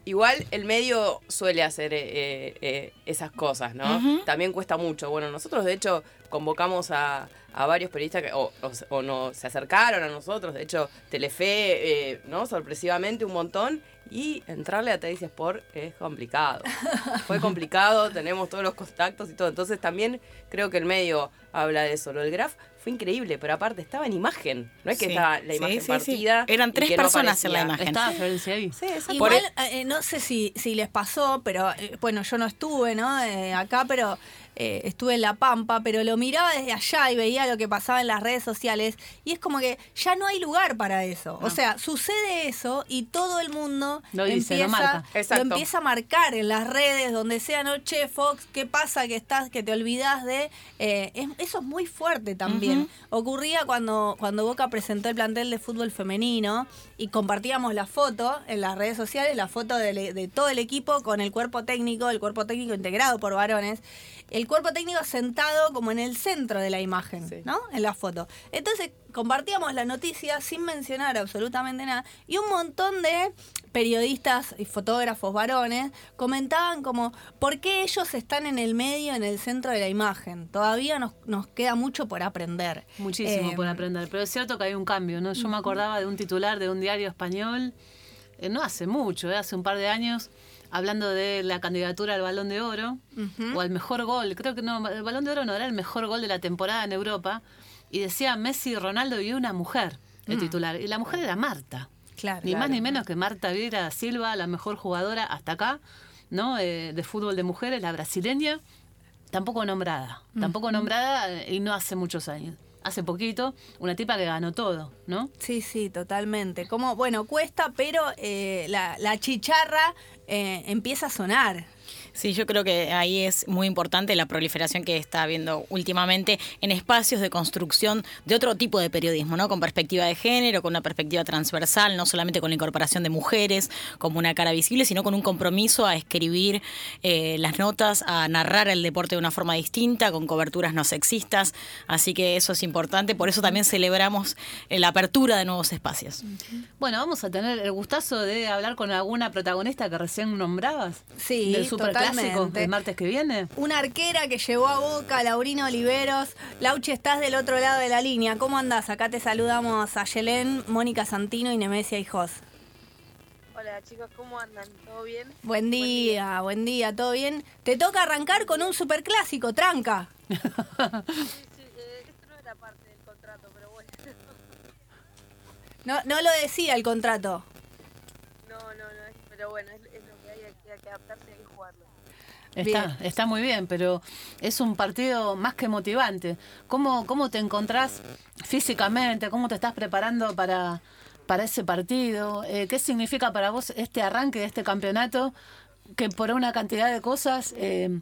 Igual el medio suele hacer eh, eh, esas cosas, ¿no? También cuesta mucho. Bueno, nosotros de hecho convocamos a, a varios periodistas que o, o o no, se acercaron a nosotros. De hecho, Telefe, eh, ¿no? Sorpresivamente un montón. Y entrarle a Teis Sport es complicado. Fue complicado, tenemos todos los contactos y todo. Entonces también creo que el medio habla de eso. Lo del graph fue increíble, pero aparte estaba en imagen. No es que Sí. estaba la imagen sí, sí. partida. Eran tres que no personas en la imagen. Estaba Florencia ahí. Sí, exacto. Igual, Por eh, no sé si, si les pasó, pero eh, bueno, yo no estuve ¿no? Eh, acá, pero eh, estuve en La Pampa, pero lo miraba desde allá y veía lo que pasaba en las redes sociales y es como que ya no hay lugar para eso. O sea, sucede eso y todo el mundo Lo dice, empieza, lo marca. Exacto. empieza a marcar en las redes, donde sea, no, che, Fox, ¿qué pasa que estás, que te olvidas de...? Eh, es- eso es muy fuerte también. Ocurría cuando, cuando Boca presentó el plantel de fútbol femenino y compartíamos la foto en las redes sociales, la foto de, de todo el equipo con el cuerpo técnico, el cuerpo técnico integrado por varones. El cuerpo técnico sentado como en el centro de la imagen, Sí. ¿no? En la foto. Entonces compartíamos la noticia sin mencionar absolutamente nada y un montón de periodistas y fotógrafos varones comentaban como por qué ellos están en el medio, en el centro de la imagen. Todavía nos, nos queda mucho por aprender. Muchísimo Eh, por aprender, pero es cierto que hay un cambio, ¿no? Yo me acordaba de un titular de un diario español, eh, no hace mucho, eh, hace un par de años, hablando de la candidatura al Balón de Oro o al mejor gol. Creo que no, el Balón de Oro no era el mejor gol de la temporada en Europa y decía Messi, Ronaldo y una mujer, el titular. Y la mujer era Marta. Claro. Ni más ni menos que Marta Vieira Silva, la mejor jugadora hasta acá, ¿no? Eh, de fútbol de mujeres, la brasileña, tampoco nombrada. Tampoco nombrada eh, y no hace muchos años. Hace poquito, una tipa que ganó todo, ¿no? Sí, sí, totalmente. Como, bueno, cuesta, pero eh, la, la chicharra eh, empieza a sonar. Sí, yo creo que ahí es muy importante la proliferación que está habiendo últimamente en espacios de construcción de otro tipo de periodismo, ¿no? Con perspectiva de género, con una perspectiva transversal, no solamente con la incorporación de mujeres como una cara visible, sino con un compromiso a escribir eh, las notas, a narrar el deporte de una forma distinta, con coberturas no sexistas. Así que eso es importante. Por eso también celebramos eh, la apertura de nuevos espacios. Bueno, vamos a tener el gustazo de hablar con alguna protagonista que recién nombrabas. Sí, Del superclásico totalmente. el martes que viene. Una arquera que llevó a Boca, Laurino Oliveros. Lauchi, estás del otro lado de la línea. ¿Cómo andás? Acá te saludamos a Yelén, Mónica Santino y Nemesia Hijos. Hola chicos, ¿cómo andan? ¿Todo bien? Buen día, buen día, ¿todo bien? Te toca arrancar con un superclásico, tranca. Sí, sí, eh, esto no era parte del contrato, pero bueno. No, no lo decía el contrato. No, no, no, es- pero bueno, es, es lo que hay, hay que- hay que adaptarse y hay que jugarlo. Está, está muy bien, pero es un partido más que motivante. ¿Cómo, cómo te encontrás físicamente? ¿Cómo te estás preparando para, para ese partido? Eh, ¿Qué significa para vos este arranque de este campeonato? Que por una cantidad de cosas, eh,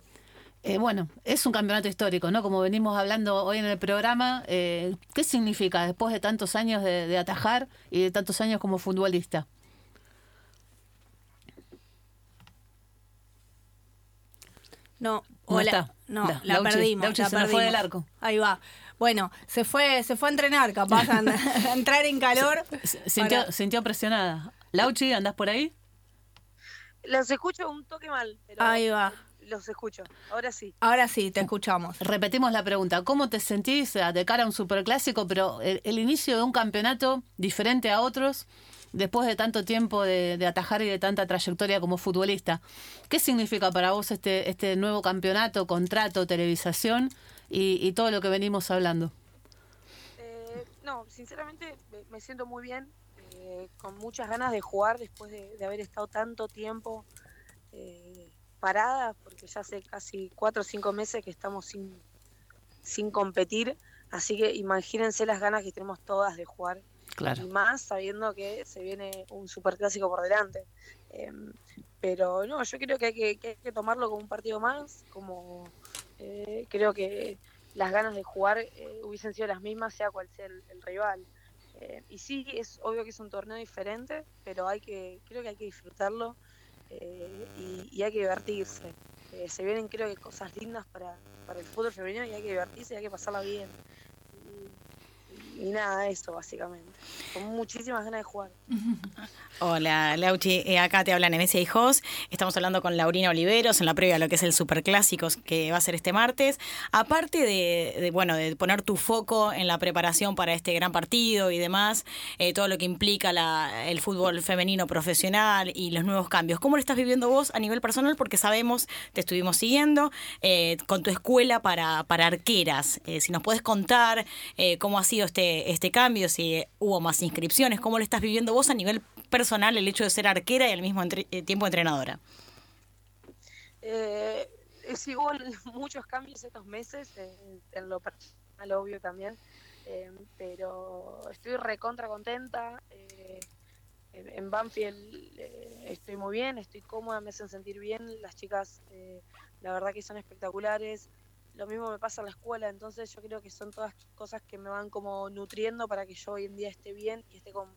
eh, bueno, es un campeonato histórico, ¿no? Como venimos hablando hoy en el programa, eh, ¿qué significa después de tantos años de, de atajar y de tantos años como futbolista? No, No hola. está. No, la perdimos. Lauchi la se nos fue del arco. Ahí va. Bueno, se fue, se fue a entrenar, capaz a, a entrar en calor. Sintió, para- sintió presionada. Lauchi, ¿andás por ahí? Los escucho un toque mal, pero Ahí va. los escucho. Ahora sí. Ahora sí, te escuchamos. Repetimos la pregunta. ¿Cómo te sentís eh, de cara a un superclásico, pero el, el inicio de un campeonato diferente a otros, después de tanto tiempo de, atajar y de tanta trayectoria como futbolista? ¿Qué significa para vos este, este nuevo campeonato, contrato, televisación y, y todo lo que venimos hablando? Eh, no, sinceramente me- siento muy bien, eh, con muchas ganas de jugar después de, de haber estado tanto tiempo eh, parada, porque ya hace casi cuatro o cinco meses que estamos sin, sin competir, así que imagínense las ganas que tenemos todas de jugar Y más sabiendo que se viene un superclásico por delante. Em, pero no, yo creo que hay que, que hay que tomarlo como un partido más, como eh, creo que las ganas de jugar eh, hubiesen sido las mismas, sea cual sea el, el rival. Eh, y sí, es obvio que es un torneo diferente, pero hay que creo que hay que disfrutarlo eh, y, y hay que divertirse. Eh, se vienen creo que cosas lindas para, para el fútbol femenino y hay que divertirse y hay que pasarla bien. Y, nada, eso básicamente. Con muchísimas ganas de jugar. Hola, Lauchi. Eh, acá te habla Nemesia Hijos. Estamos hablando con Laurina Oliveros en la previa a lo que es el Superclásicos que va a ser este martes. Aparte de, de, bueno, de poner tu foco en la preparación para este gran partido y demás, eh, todo lo que implica la, el fútbol femenino profesional y los nuevos cambios. ¿Cómo lo estás viviendo vos a nivel personal? Porque sabemos, te estuvimos siguiendo, eh, con tu escuela para, para arqueras. Eh, si nos puedes contar cómo ha sido este, este cambio, si hubo más inscripciones, cómo lo estás viviendo vos a nivel personal el hecho de ser arquera y al mismo eh, tiempo entrenadora. Eh, es igual muchos cambios estos meses, eh, en lo personal obvio también, eh, pero estoy recontra contenta. eh, en Banfield eh, estoy muy bien, estoy cómoda, me hacen sentir bien. Las chicas, eh, la verdad que son espectaculares. Lo mismo me pasa en la escuela, entonces yo creo que son todas cosas que me van como nutriendo para que yo hoy en día esté bien y esté con,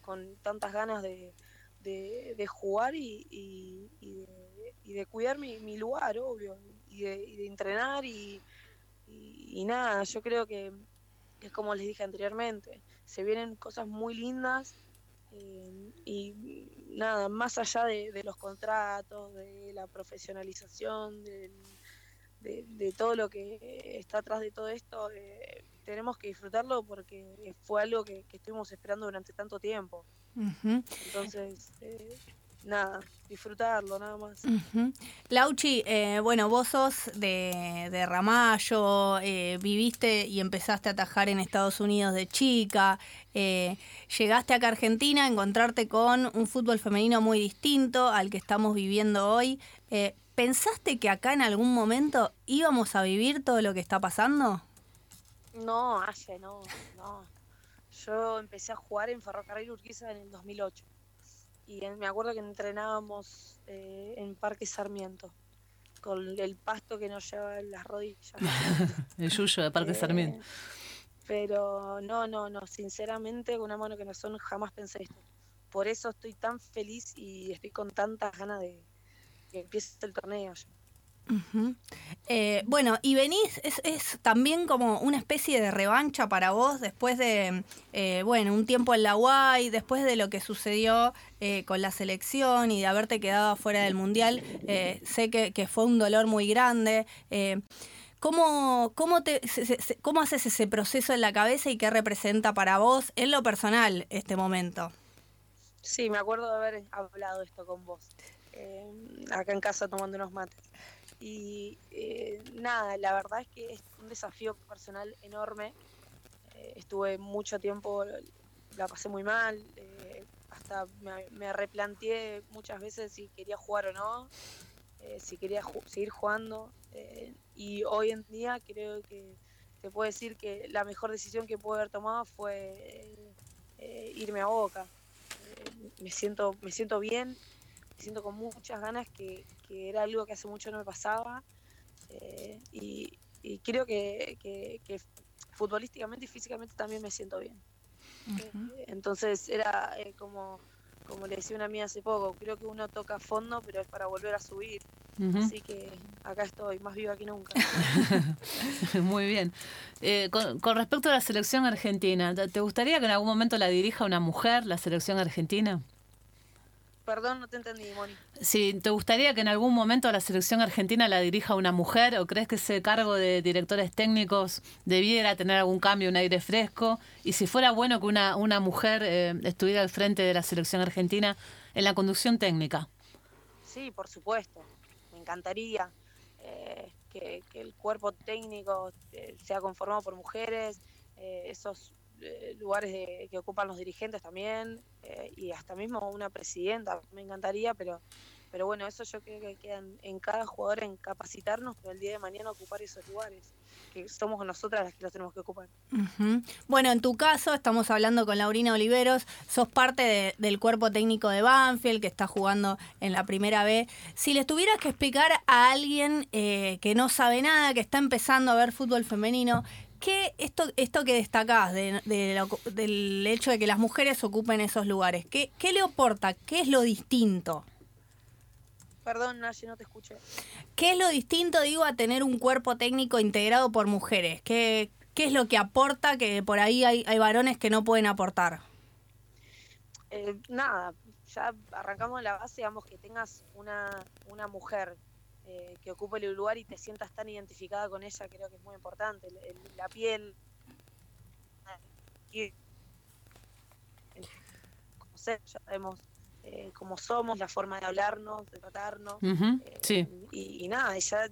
con tantas ganas de, de, jugar y, y- de, y de cuidar mi, mi lugar, obvio, y de, entrenar y, y- nada, yo creo que es como les dije anteriormente, se vienen cosas muy lindas eh, y nada, más allá de los contratos, de la profesionalización, del- de, de todo lo que está atrás de todo esto, eh, tenemos que disfrutarlo porque fue algo que, que estuvimos esperando durante tanto tiempo. Entonces, eh, nada, disfrutarlo nada más. Lauchi, eh, bueno, vos sos de, de Ramallo, eh, viviste y empezaste a atajar en Estados Unidos de chica, eh, llegaste acá a Argentina a encontrarte con un fútbol femenino muy distinto al que estamos viviendo hoy. ¿Pensaste que acá en algún momento íbamos a vivir todo lo que está pasando? No, Aye, no, no. Yo empecé a jugar en Ferrocarril Urquiza en el 2008. Y en- me acuerdo que entrenábamos eh, en Parque Sarmiento, con el pasto que nos llevaba en las rodillas. El Yuyo de Parque Eh, Sarmiento. Pero no, no, no, sinceramente, con una mano que no son, jamás pensé esto. Por eso estoy tan feliz y estoy con tantas ganas de que empiece el torneo. Eh, bueno, y venís, es, es también como una especie de revancha para vos después de, eh, bueno, un tiempo en la UAI, después de lo que sucedió eh, con la selección y de haberte quedado afuera del Mundial. sé que, que fue un dolor muy grande. ¿Cómo, cómo, te, se- se- se- ¿Cómo haces ese proceso en la cabeza y qué representa para vos en lo personal este momento? Sí, me acuerdo de haber hablado esto con vos, eh, acá en casa tomando unos mates. Y eh, nada, la verdad es que es un desafío personal enorme. Eh, estuve mucho tiempo, la pasé muy mal, eh, hasta me, me replanteé muchas veces si quería jugar o no, eh, si quería seguir jugando. y hoy en día creo que te puedo decir que la mejor decisión que pude haber tomado fue irme a Boca me siento me siento bien siento con muchas ganas que, que era algo que hace mucho no me pasaba eh, y, y creo que, que- que futbolísticamente y físicamente también me siento bien. Eh, entonces era eh, como como le decía una amiga hace poco creo que uno toca fondo pero es para volver a subir. Así que acá estoy más viva que nunca. Muy bien. Con, con respecto a la selección argentina, ¿te te gustaría que en algún momento la dirija una mujer, la selección argentina? Perdón no te entendí Moni Si te gustaría que en algún momento la selección argentina la dirija una mujer o crees que ese cargo de directores técnicos debiera tener algún cambio, un aire fresco y si fuera bueno que una, una mujer eh, estuviera al frente de la selección argentina en la conducción técnica. Sí, por supuesto. Me encantaría eh, que, que el cuerpo técnico eh, sea conformado por mujeres, eh, esos lugares de- que ocupan los dirigentes también, eh, y hasta mismo una presidenta, me encantaría, pero pero bueno, eso yo creo que queda en, en cada jugador en capacitarnos para el día de mañana ocupar esos lugares, que somos nosotras las que los tenemos que ocupar. Bueno, en tu caso, estamos hablando con Laurina Oliveros, sos parte de- del cuerpo técnico de Banfield, que está jugando en la primera B. Si les tuvieras que explicar a alguien eh, que no sabe nada, que está empezando a ver fútbol femenino, ¿qué esto, esto que destacás de- de lo- del hecho de que las mujeres ocupen esos lugares? ¿Qué, qué le aporta? ¿Qué es lo distinto? Perdón, Naye, no te escuché. ¿Qué es lo distinto, digo, a tener un cuerpo técnico integrado por mujeres? ¿Qué, qué ¿Qué es lo que aporta que por ahí hay, hay varones que no pueden aportar? Eh, nada, ya arrancamos la base, digamos, que tengas una, una mujer eh, que ocupe el lugar y te sientas tan identificada con ella, creo que es muy importante. El- el- la piel, y, como sé, ya sabemos eh, cómo somos, la forma de hablarnos, de tratarnos. Eh, sí. y, y nada, ya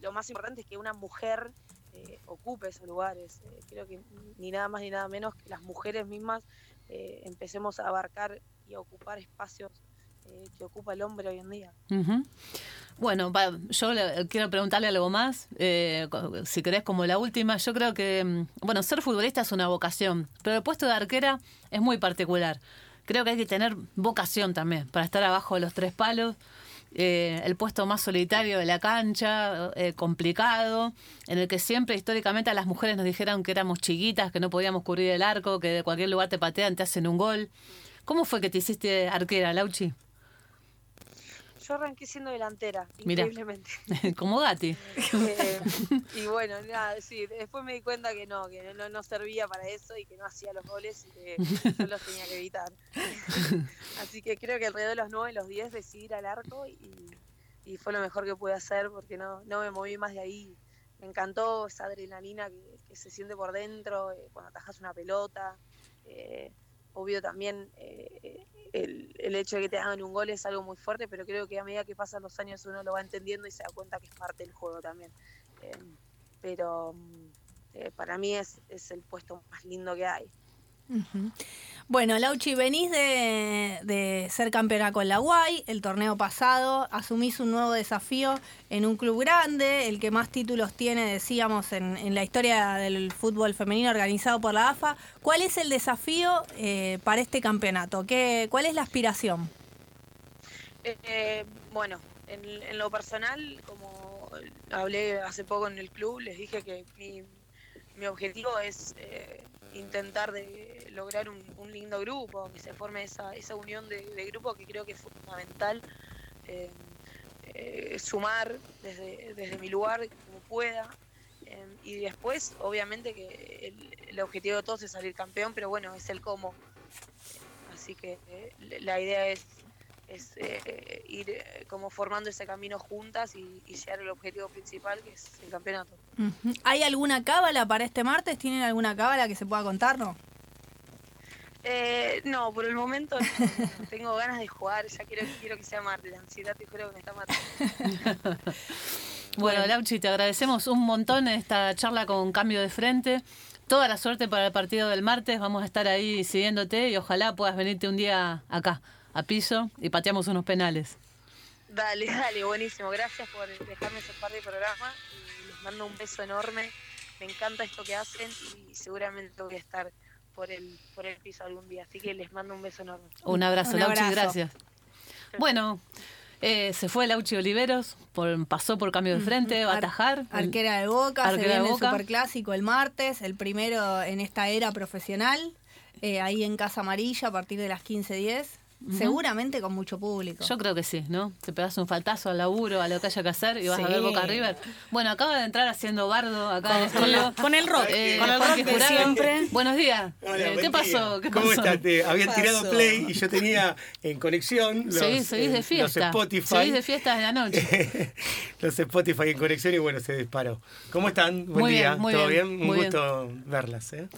lo más importante es que una mujer eh, ocupe esos lugares. Creo que ni nada más ni nada menos que las mujeres mismas empecemos a abarcar y a ocupar espacios eh, que ocupa el hombre hoy en día. Bueno, yo quiero preguntarle algo más, eh, si querés como la última. Yo creo que, mm, bueno, ser futbolista es una vocación, pero el puesto de arquera es muy particular. Creo que hay que tener vocación también para estar abajo de los tres palos. Eh, el puesto más solitario de la cancha, eh, complicado, en el que siempre históricamente a las mujeres nos dijeron que éramos chiquitas, que no podíamos cubrir el arco, que de cualquier lugar te patean, te hacen un gol. ¿Cómo fue que te hiciste arquera, Lauchi? Yo arranqué siendo delantera, Mirá. increíblemente. Como Gatti. Eh, y bueno, nada, sí, después me di cuenta que no, que no, no servía para eso y que no hacía los goles y que yo los tenía que evitar. Así que creo que alrededor de los 9, los 10 decidí ir al arco y, y fue lo mejor que pude hacer porque no, no me moví más de ahí. Me encantó esa adrenalina que, que se siente por dentro eh, cuando atajas una pelota. Eh, obvio también eh, el, el hecho de que te hagan un gol es algo muy fuerte, pero creo que a medida que pasan los años uno lo va entendiendo y se da cuenta que es parte del juego también. Eh, pero mm, eh, para mí es, es el puesto más lindo que hay. Bueno, Lauchi, venís de, ser campeona con la Guay, el torneo pasado, asumís un nuevo desafío en un club grande, el que más títulos tiene, decíamos, en, en la historia del fútbol femenino organizado por la AFA. ¿Cuál es el desafío eh, para este campeonato? ¿Qué, ¿Cuál es la aspiración? Eh, bueno, en, en lo personal, como hablé hace poco en el club, les dije que mi, mi objetivo es eh, intentar de lograr un, lindo grupo, que se forme esa, esa unión de, de grupo que creo que es fundamental. eh, eh, sumar desde, desde mi lugar como pueda. eh, y después, obviamente, que el, objetivo de todos es salir campeón, pero bueno, es el cómo. Así que eh, la idea es, es ir como formando ese camino juntas y, y llegar al objetivo principal, que es el campeonato. ¿Hay alguna cábala para este martes? ¿Tienen alguna cábala que se pueda contarnos? Eh, no, por el momento no, tengo ganas de jugar, ya quiero, quiero que sea martes, la ansiedad te juro que me está matando. Bueno, Lauchi, te agradecemos un montón esta charla con Cambio de Frente. Toda la suerte para el partido del martes. Vamos a estar ahí siguiéndote y ojalá puedas venirte un día acá, a piso, y pateamos unos penales. Dale, dale, buenísimo. Gracias por dejarme ser parte del programa mando un beso enorme. Me encanta esto que hacen y seguramente voy a estar por el, por el piso algún día. Así que les mando un beso enorme. Un abrazo, Un Lauchi, gracias. Bueno, eh, se fue Lauchi Oliveros, por, pasó por Cambio de Frente, va a Ar- atajar. Arquera de Boca, se Arquera de viene el Boca. Superclásico el martes, el primero en esta era profesional, eh, ahí en Casa Amarilla a partir de las 15.10. Seguramente con mucho público. Yo creo que sí, ¿no? Te pegas un faltazo al laburo, a lo que haya que hacer y vas a ver Boca River. Bueno, acaba de entrar haciendo bardo acá en el Con, estudio. con el rock, Eh, con el rock de Jurado. siempre. Buenos días. Hola, Eh, buen ¿Qué día. pasó? ¿Qué ¿Cómo pasó? estás? Te habían pasó? tirado play y yo tenía en conexión los, Seguís, seguís eh, de fiesta. los Spotify. Seguís de fiesta de la noche. los Spotify en conexión y bueno, se disparó. ¿Cómo están? Buen Muy día. bien, muy ¿Todo bien, bien? Un muy bien. gusto verlas. ¿eh?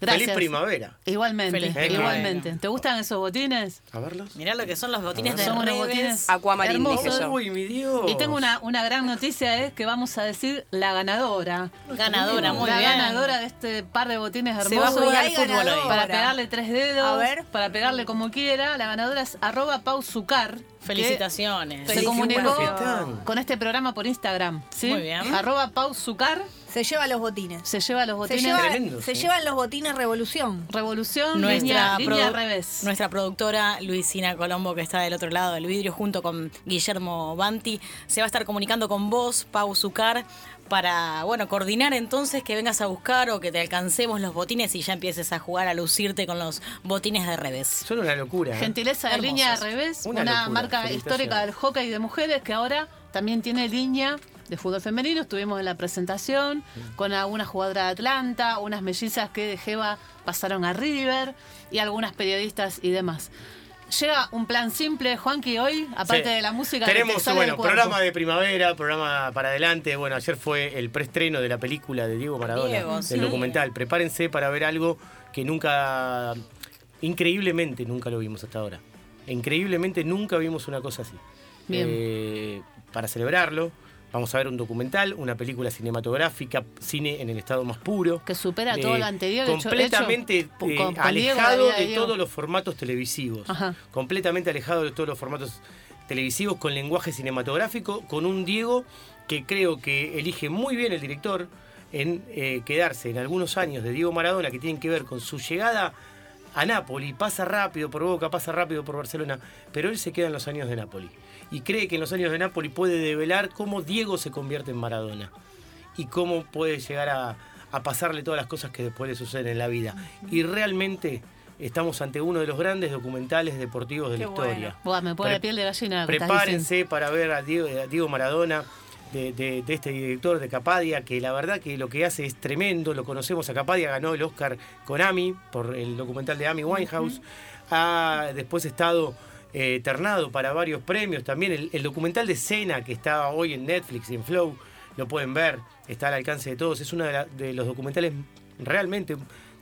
Gracias. Feliz primavera. Igualmente, Feliz primavera. igualmente. ¿Te gustan esos botines? A verlos. Mirá lo que son los botines de Son unos botines hermosos. yo. Uy, mi Dios. Y tengo una, una gran noticia, es que vamos a decir la ganadora. Ganadora, muy la bien. ganadora de este par de botines Se va a hermosos. jugar Hay al fútbol ganadora. hoy. Para pegarle tres dedos, A ver. para pegarle como quiera. La ganadora es arroba pausucar. Felicitaciones. Se comunicó con este programa por Instagram. ¿sí? Muy bien. Arroba pausucar. Se lleva los botines. Se lleva los Se, botines. lleva- Tremendo, se sí. llevan los botines Revolución. Revolución, Nuestra, línea, línea produ- revés. nuestra productora Luisina Colombo, que está del otro lado del vidrio, junto con Guillermo Banti, se va a estar comunicando con vos, Pau Zucar, para bueno coordinar entonces que vengas a buscar o que te alcancemos los botines y ya empieces a jugar a lucirte con los botines de revés. Son una locura. ¿eh? Gentileza de Hermosos. línea revés, Una una, locura, marca histórica del hockey de mujeres que ahora también tiene línea de fútbol femenino. Estuvimos en la presentación con algunas jugadoras de Atlanta, unas mellizas que de Jeva pasaron a River y algunas periodistas y demás. Llega un plan simple, Juanqui, hoy, aparte Sí. de la música. que te Tenemos, del bueno, programa de primavera, programa para adelante. Bueno, ayer fue el preestreno de la película de Diego Maradona, Diego, del sí. documental. Prepárense para ver algo que nunca, increíblemente nunca lo vimos hasta ahora. Increíblemente nunca vimos una cosa así. Bien. Eh, para celebrarlo, vamos a ver un documental, una película cinematográfica, cine en el estado más puro. Que supera Eh, todo lo anterior. completamente hecho eh, con- con Diego, alejado de todos los formatos televisivos. Ajá. Completamente alejado de todos los formatos televisivos con lenguaje cinematográfico, con un Diego que creo que elige muy bien el director en eh, quedarse en algunos años de Diego Maradona que tienen que ver con su llegada a Nápoli, pasa rápido por Boca, pasa rápido por Barcelona, pero él se queda en los años de Nápoli y cree que en los años de Nápoli puede develar cómo Diego se convierte en Maradona y cómo puede llegar a, a pasarle todas las cosas que después le suceden en la vida. Y realmente estamos ante uno de los grandes documentales deportivos de la bueno. historia. Buah, me pone la piel de gallina. Prepárense para ver a Diego, a Diego Maradona, de, de- de este director de Capadia, que la verdad que lo que hace es tremendo. Lo conocemos a Capadia, ganó el Oscar con Amy por el documental de Amy Winehouse. Ha después estado eh, ternado para varios premios. También el, el documental de Cena, que está hoy en Netflix y en Flow, lo pueden ver, está al alcance de todos. Es uno de, la- de los documentales realmente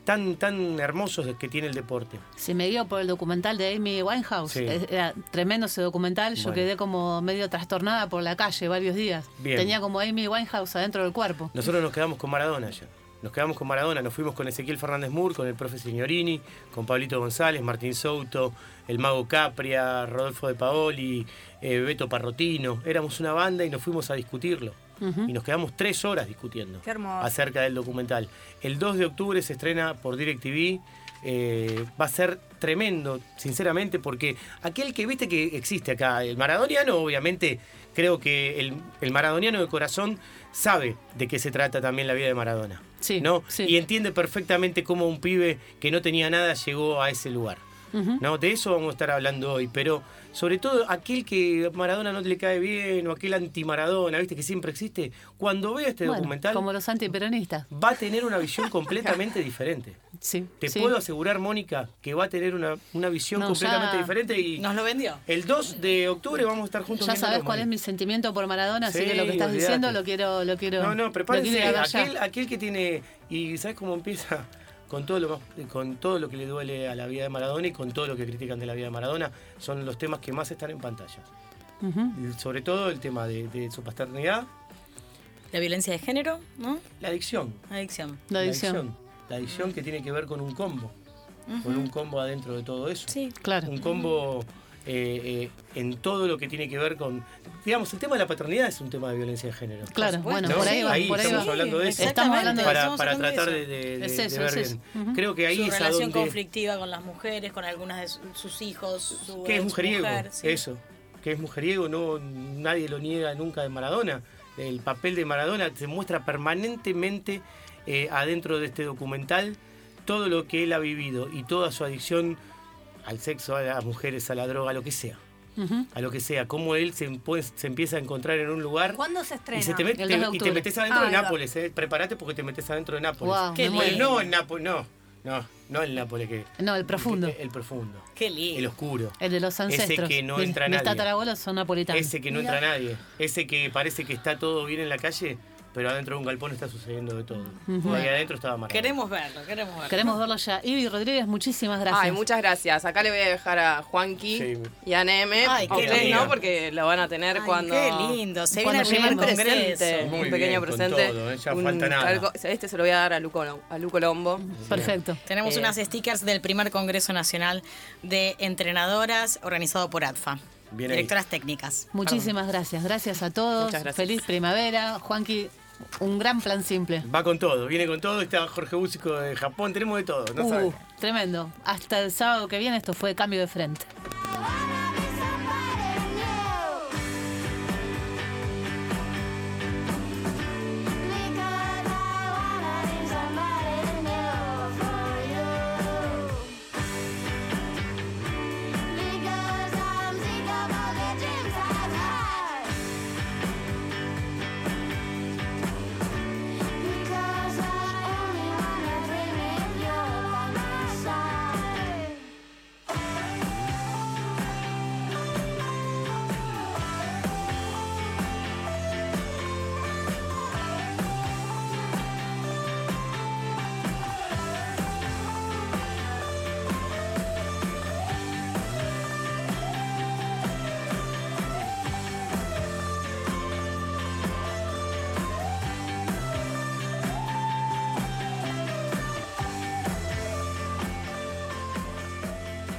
tan, tan hermosos que tiene el deporte. Si me guío por el documental de Amy Winehouse, Sí. era tremendo ese documental. Yo Bueno. quedé como medio trastornada por la calle varios días. Bien. Tenía como Amy Winehouse adentro del cuerpo. Nosotros nos quedamos con Maradona ya. Nos quedamos con Maradona, nos fuimos con Ezequiel Fernández Mur, con el profe Signorini, con Pablito González, Martín Souto, el mago Capria, Rodolfo de Paoli, eh, Beto Parrotino. Éramos una banda y nos fuimos a discutirlo. Y nos quedamos tres horas discutiendo Qué acerca del documental. El 2 de octubre se estrena por DirecTV. eh, va a ser tremendo, sinceramente, porque aquel que viste que existe acá, el maradoniano, obviamente, creo que el, el maradoniano de corazón sabe de qué se trata también la vida de Maradona. Sí, ¿no? sí. Y entiende perfectamente cómo un pibe que no tenía nada llegó a ese lugar. ¿No? De eso vamos a estar hablando hoy, pero sobre todo aquel que Maradona no le cae bien o aquel anti-Maradona, ¿viste? Que siempre existe, cuando vea este Bueno, documental Como los antiperonistas. va a tener una visión completamente diferente. Sí. Te sí. puedo asegurar, Mónica, que va a tener una, una visión No, completamente diferente y Nos lo vendió. el 2 de octubre vamos a estar juntos. Ya sabes cuál es mi sentimiento por Maradona, así Sí, que lo que estás diciendo lo quiero, lo quiero. No, no, prepárense. Aquel, aquel que tiene. Y ¿sabes cómo empieza? Con todo, lo más- con todo lo que le duele a la vida de Maradona y con todo lo que critican de la vida de Maradona, son los temas que más están en pantalla. Sobre todo el tema de, de su paternidad, La violencia de género, ¿no? la adicción. Adicción. La adicción. La adicción que tiene que ver con un combo. Con un combo adentro de todo eso. Sí. Claro. Un combo eh, eh, en todo lo que tiene que ver con. Digamos, el tema de la paternidad es un tema de violencia de género. Claro, bueno, ¿No? por ahí por estamos hablando de eso. Estamos hablando de para, tratar de, eso. de- de- Es de eso, ver es bien. Creo que ahí su es a relación donde. conflictiva con las mujeres, con algunas de su- sus hijos, su que es mujeriego, mujer, sí. eso. Que es mujeriego, no, nadie lo niega nunca de Maradona. El papel de Maradona se muestra permanentemente eh, adentro de este documental todo lo que él ha vivido y toda su adicción al sexo, a las mujeres, a la droga, a lo que sea. A lo que sea, cómo él se, pues, se empieza a encontrar en un lugar ¿Cuándo se estrena? y, se te met- El te- 2 de y te octubre. metes adentro Ah, de. Nápoles, eh. prepárate porque te metes adentro de Nápoles. Wow, Qué Bueno, no en Nápoles, no, no, no el Nápoles que... No, el profundo. El, el profundo, Qué lindo. el oscuro. El de los Ese ancestros. que no Mis- entra Mis nadie. tatarabuelos son napolitanos. Ese que no entra nadie, ese que parece que está todo bien en la calle, pero adentro de un galpón está sucediendo de todo. Ahí adentro estaba Maradona. Queremos verlo, queremos verlo. Queremos verlo ya. Ivy Rodríguez, muchísimas gracias. Ay, muchas gracias. Acá le voy a dejar a Juanqui Sí. y a Neme. Ay, a qué lindo. no, porque lo van a tener Ay, cuando. Qué lindo. Se viene Cuando el primer lleguemos. un congreso. presente, Muy un bien, pequeño con presente. todo, ¿eh? Ya un falta nada. algo- este se lo voy a dar a Luco, a Luco Lombo. Perfecto. Tenemos Eh, unas stickers del primer Congreso Nacional de Entrenadoras organizado por ADFA. Bien ahí. Directoras técnicas. Muchísimas gracias. Gracias a todos. Muchas gracias. Feliz primavera. Juanqui, un gran plan simple. Va con todo, viene con todo. Está Jorge Búsico de Japón, tenemos de todo. No Uh, sabes. tremendo. Hasta el sábado que viene esto fue cambio de frente.